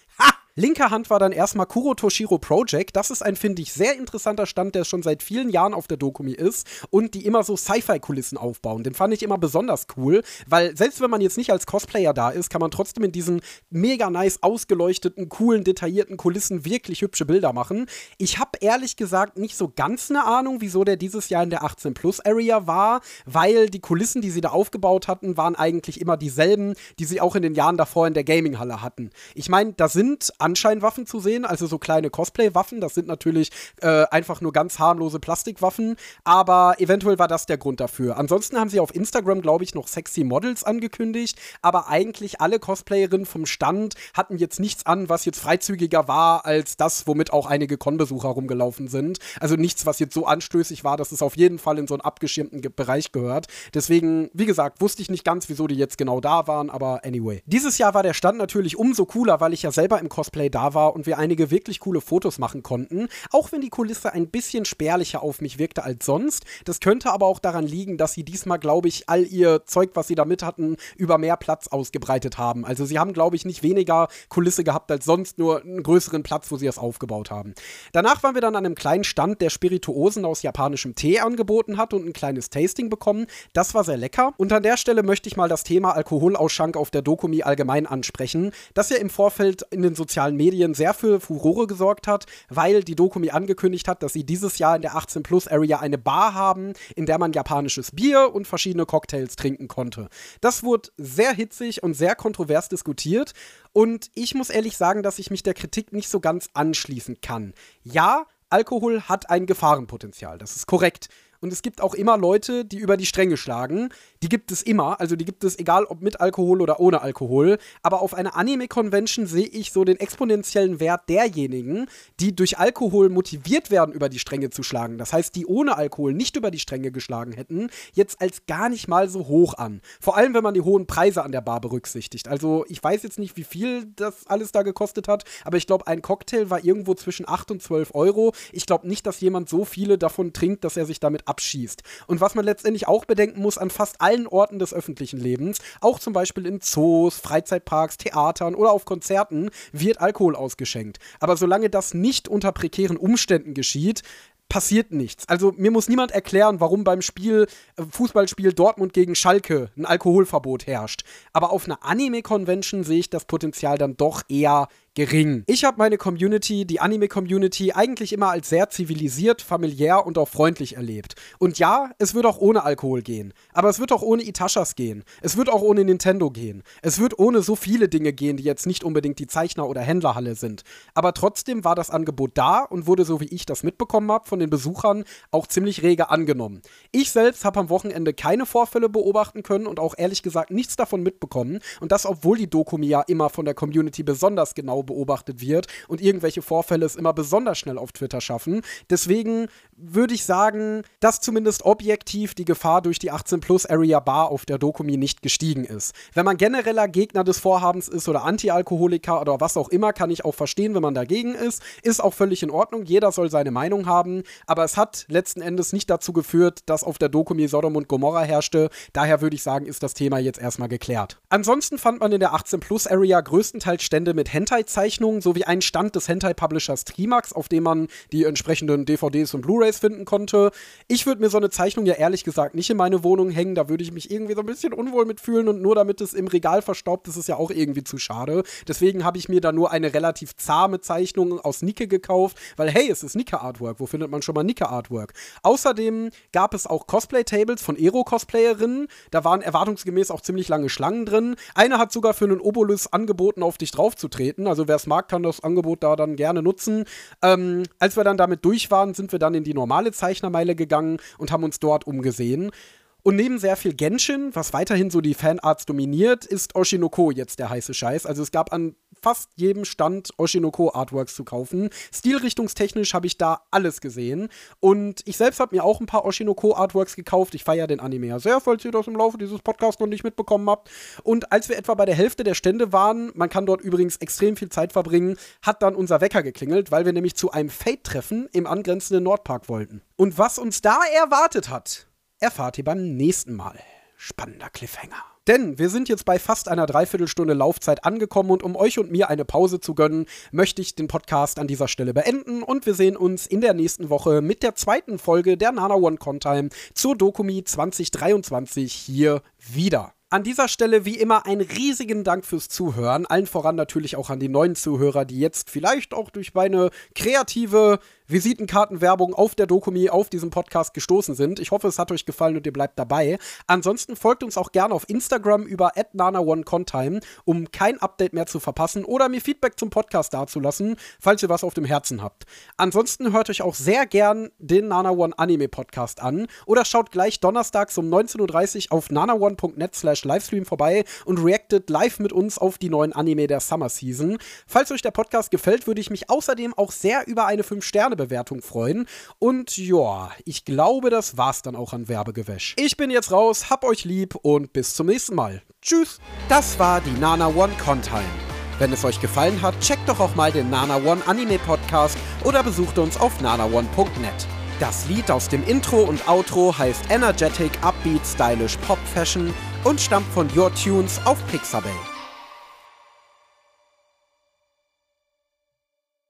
Linker Hand war dann erstmal Kuro Toshiro Project. Das ist ein, finde ich, sehr interessanter Stand, der schon seit vielen Jahren auf der Dokumi ist und die immer so Sci-Fi-Kulissen aufbauen. Den fand ich immer besonders cool, weil selbst wenn man jetzt nicht als Cosplayer da ist, kann man trotzdem in diesen mega nice ausgeleuchteten, coolen, detaillierten Kulissen wirklich hübsche Bilder machen. Ich habe ehrlich gesagt nicht so ganz eine Ahnung, wieso der dieses Jahr in der 18-Plus-Area war, weil die Kulissen, die sie da aufgebaut hatten, waren eigentlich immer dieselben, die sie auch in den Jahren davor in der Gaming-Halle hatten. Ich meine, da sind Anscheinwaffen zu sehen, also so kleine Cosplay-Waffen. Das sind natürlich äh, einfach nur ganz harmlose Plastikwaffen, aber eventuell war das der Grund dafür. Ansonsten haben sie auf Instagram, glaube ich, noch sexy Models angekündigt, aber eigentlich alle Cosplayerinnen vom Stand hatten jetzt nichts an, was jetzt freizügiger war als das, womit auch einige Con-Besucher rumgelaufen sind. Also nichts, was jetzt so anstößig war, dass es auf jeden Fall in so einen abgeschirmten Bereich gehört. Deswegen, wie gesagt, wusste ich nicht ganz, wieso die jetzt genau da waren, aber anyway. Dieses Jahr war der Stand natürlich umso cooler, weil ich ja selber im Cosplay Cosplay da war und wir einige wirklich coole Fotos machen konnten. Auch wenn die Kulisse ein bisschen spärlicher auf mich wirkte als sonst. Das könnte aber auch daran liegen, dass sie diesmal, glaube ich, all ihr Zeug, was sie da mit hatten, über mehr Platz ausgebreitet haben. Also sie haben, glaube ich, nicht weniger Kulisse gehabt als sonst, nur einen größeren Platz, wo sie es aufgebaut haben. Danach waren wir dann an einem kleinen Stand, der Spirituosen aus japanischem Tee angeboten hat und ein kleines Tasting bekommen. Das war sehr lecker. Und an der Stelle möchte ich mal das Thema Alkoholausschank auf der Dokumi allgemein ansprechen, das ja im Vorfeld in den sozialen sozialen Medien sehr für Furore gesorgt hat, weil die Dokumi angekündigt hat, dass sie dieses Jahr in der 18-Plus-Area eine Bar haben, in der man japanisches Bier und verschiedene Cocktails trinken konnte. Das wurde sehr hitzig und sehr kontrovers diskutiert und ich muss ehrlich sagen, dass ich mich der Kritik nicht so ganz anschließen kann. Ja, Alkohol hat ein Gefahrenpotenzial, das ist korrekt. Und es gibt auch immer Leute, die über die Stränge schlagen. Die gibt es immer. Also die gibt es egal ob mit Alkohol oder ohne Alkohol. Aber auf einer Anime-Convention sehe ich so den exponentiellen Wert derjenigen, die durch Alkohol motiviert werden, über die Stränge zu schlagen. Das heißt, die ohne Alkohol nicht über die Stränge geschlagen hätten, jetzt als gar nicht mal so hoch an. Vor allem, wenn man die hohen Preise an der Bar berücksichtigt. Also ich weiß jetzt nicht, wie viel das alles da gekostet hat, aber ich glaube, ein Cocktail war irgendwo zwischen 8 und 12 Euro. Ich glaube nicht, dass jemand so viele davon trinkt, dass er sich damit abschießt. Und was man letztendlich auch bedenken muss, an fast allen Orten des öffentlichen Lebens, auch zum Beispiel in Zoos, Freizeitparks, Theatern oder auf Konzerten, wird Alkohol ausgeschenkt. Aber solange das nicht unter prekären Umständen geschieht, passiert nichts. Also mir muss niemand erklären, warum beim Spiel äh, Fußballspiel Dortmund gegen Schalke ein Alkoholverbot herrscht. Aber auf einer Anime-Convention sehe ich das Potenzial dann doch eher gering. Ich habe meine Community, die Anime-Community, eigentlich immer als sehr zivilisiert, familiär und auch freundlich erlebt. Und ja, es wird auch ohne Alkohol gehen. Aber es wird auch ohne Itachas gehen. Es wird auch ohne Nintendo gehen. Es wird ohne so viele Dinge gehen, die jetzt nicht unbedingt die Zeichner- oder Händlerhalle sind. Aber trotzdem war das Angebot da und wurde, so wie ich das mitbekommen habe, von den Besuchern auch ziemlich rege angenommen. Ich selbst habe am Wochenende keine Vorfälle beobachten können und auch ehrlich gesagt nichts davon mitbekommen. Und das, obwohl die Dokumi ja immer von der Community besonders genau beobachtet wird und irgendwelche Vorfälle es immer besonders schnell auf Twitter schaffen. Deswegen würde ich sagen, dass zumindest objektiv die Gefahr durch die 18 Plus Area Bar auf der Dokumi nicht gestiegen ist. Wenn man genereller Gegner des Vorhabens ist oder Anti-Alkoholiker oder was auch immer, kann ich auch verstehen, wenn man dagegen ist. Ist auch völlig in Ordnung. Jeder soll seine Meinung haben. Aber es hat letzten Endes nicht dazu geführt, dass auf der Dokumi Sodom und Gomorra herrschte. Daher würde ich sagen, ist das Thema jetzt erstmal geklärt. Ansonsten fand man in der 18 Plus Area größtenteils Stände mit Hentai-Zeichnungen sowie einen Stand des Hentai-Publishers Trimax, auf dem man die entsprechenden DVDs und Blu-rays Blu-rays finden konnte. Ich würde mir so eine Zeichnung ja ehrlich gesagt nicht in meine Wohnung hängen. Da würde ich mich irgendwie so ein bisschen unwohl mitfühlen und nur damit es im Regal verstaubt ist, ist ja auch irgendwie zu schade. Deswegen habe ich mir da nur eine relativ zahme Zeichnung aus Nicke gekauft, weil hey, es ist Nicke Artwork. Wo findet man schon mal Nicke Artwork? Außerdem gab es auch Cosplay-Tables von Ero-Cosplayerinnen. Da waren erwartungsgemäß auch ziemlich lange Schlangen drin. Eine hat sogar für einen Obolus angeboten, auf dich draufzutreten. Also wer es mag, kann das Angebot da dann gerne nutzen. Ähm, als wir dann damit durch waren, sind wir dann in die normale Zeichnermeile gegangen und haben uns dort umgesehen. Und neben sehr viel Genshin, was weiterhin so die Fanarts dominiert, ist Oshinoko jetzt der heiße Scheiß. Also es gab an fast jedem Stand Oshinoko Artworks zu kaufen. Stilrichtungstechnisch habe ich da alles gesehen. Und ich selbst habe mir auch ein paar Oshinoko Artworks gekauft. Ich feiere den Anime ja sehr, falls ihr das im Laufe dieses Podcasts noch nicht mitbekommen habt. Und als wir etwa bei der Hälfte der Stände waren, man kann dort übrigens extrem viel Zeit verbringen, hat dann unser Wecker geklingelt, weil wir nämlich zu einem Fate-Treffen im angrenzenden Nordpark wollten. Und was uns da erwartet hat, erfahrt ihr beim nächsten Mal. Spannender Cliffhanger. Denn wir sind jetzt bei fast einer Dreiviertelstunde Laufzeit angekommen und um euch und mir eine Pause zu gönnen, möchte ich den Podcast an dieser Stelle beenden und wir sehen uns in der nächsten Woche mit der zweiten Folge der Nana One Contime zur Dokumi 2023 hier wieder. An dieser Stelle wie immer einen riesigen Dank fürs Zuhören. Allen voran natürlich auch an die neuen Zuhörer, die jetzt vielleicht auch durch meine kreative Visitenkartenwerbung auf der Dokumi auf diesem Podcast gestoßen sind. Ich hoffe, es hat euch gefallen und ihr bleibt dabei. Ansonsten folgt uns auch gerne auf Instagram über @nana1contime, um kein Update mehr zu verpassen oder mir Feedback zum Podcast dazulassen, falls ihr was auf dem Herzen habt. Ansonsten hört euch auch sehr gern den Nana One Anime Podcast an oder schaut gleich donnerstags um 19.30 Uhr auf nanaone.net slash Livestream vorbei und reactet live mit uns auf die neuen Anime der Summer Season. Falls euch der Podcast gefällt, würde ich mich außerdem auch sehr über eine 5-Sterne-Bewertung freuen. Und ja, ich glaube, das war's dann auch an Werbegewäsch. Ich bin jetzt raus, hab euch lieb und bis zum nächsten Mal. Tschüss. Das war die Nana One Contime. Wenn es euch gefallen hat, checkt doch auch mal den Nana One Anime Podcast oder besucht uns auf nanaone.net. Das Lied aus dem Intro und Outro heißt Energetic Upbeat Stylish Pop Fashion und stammt von Your Tunes auf Pixabay.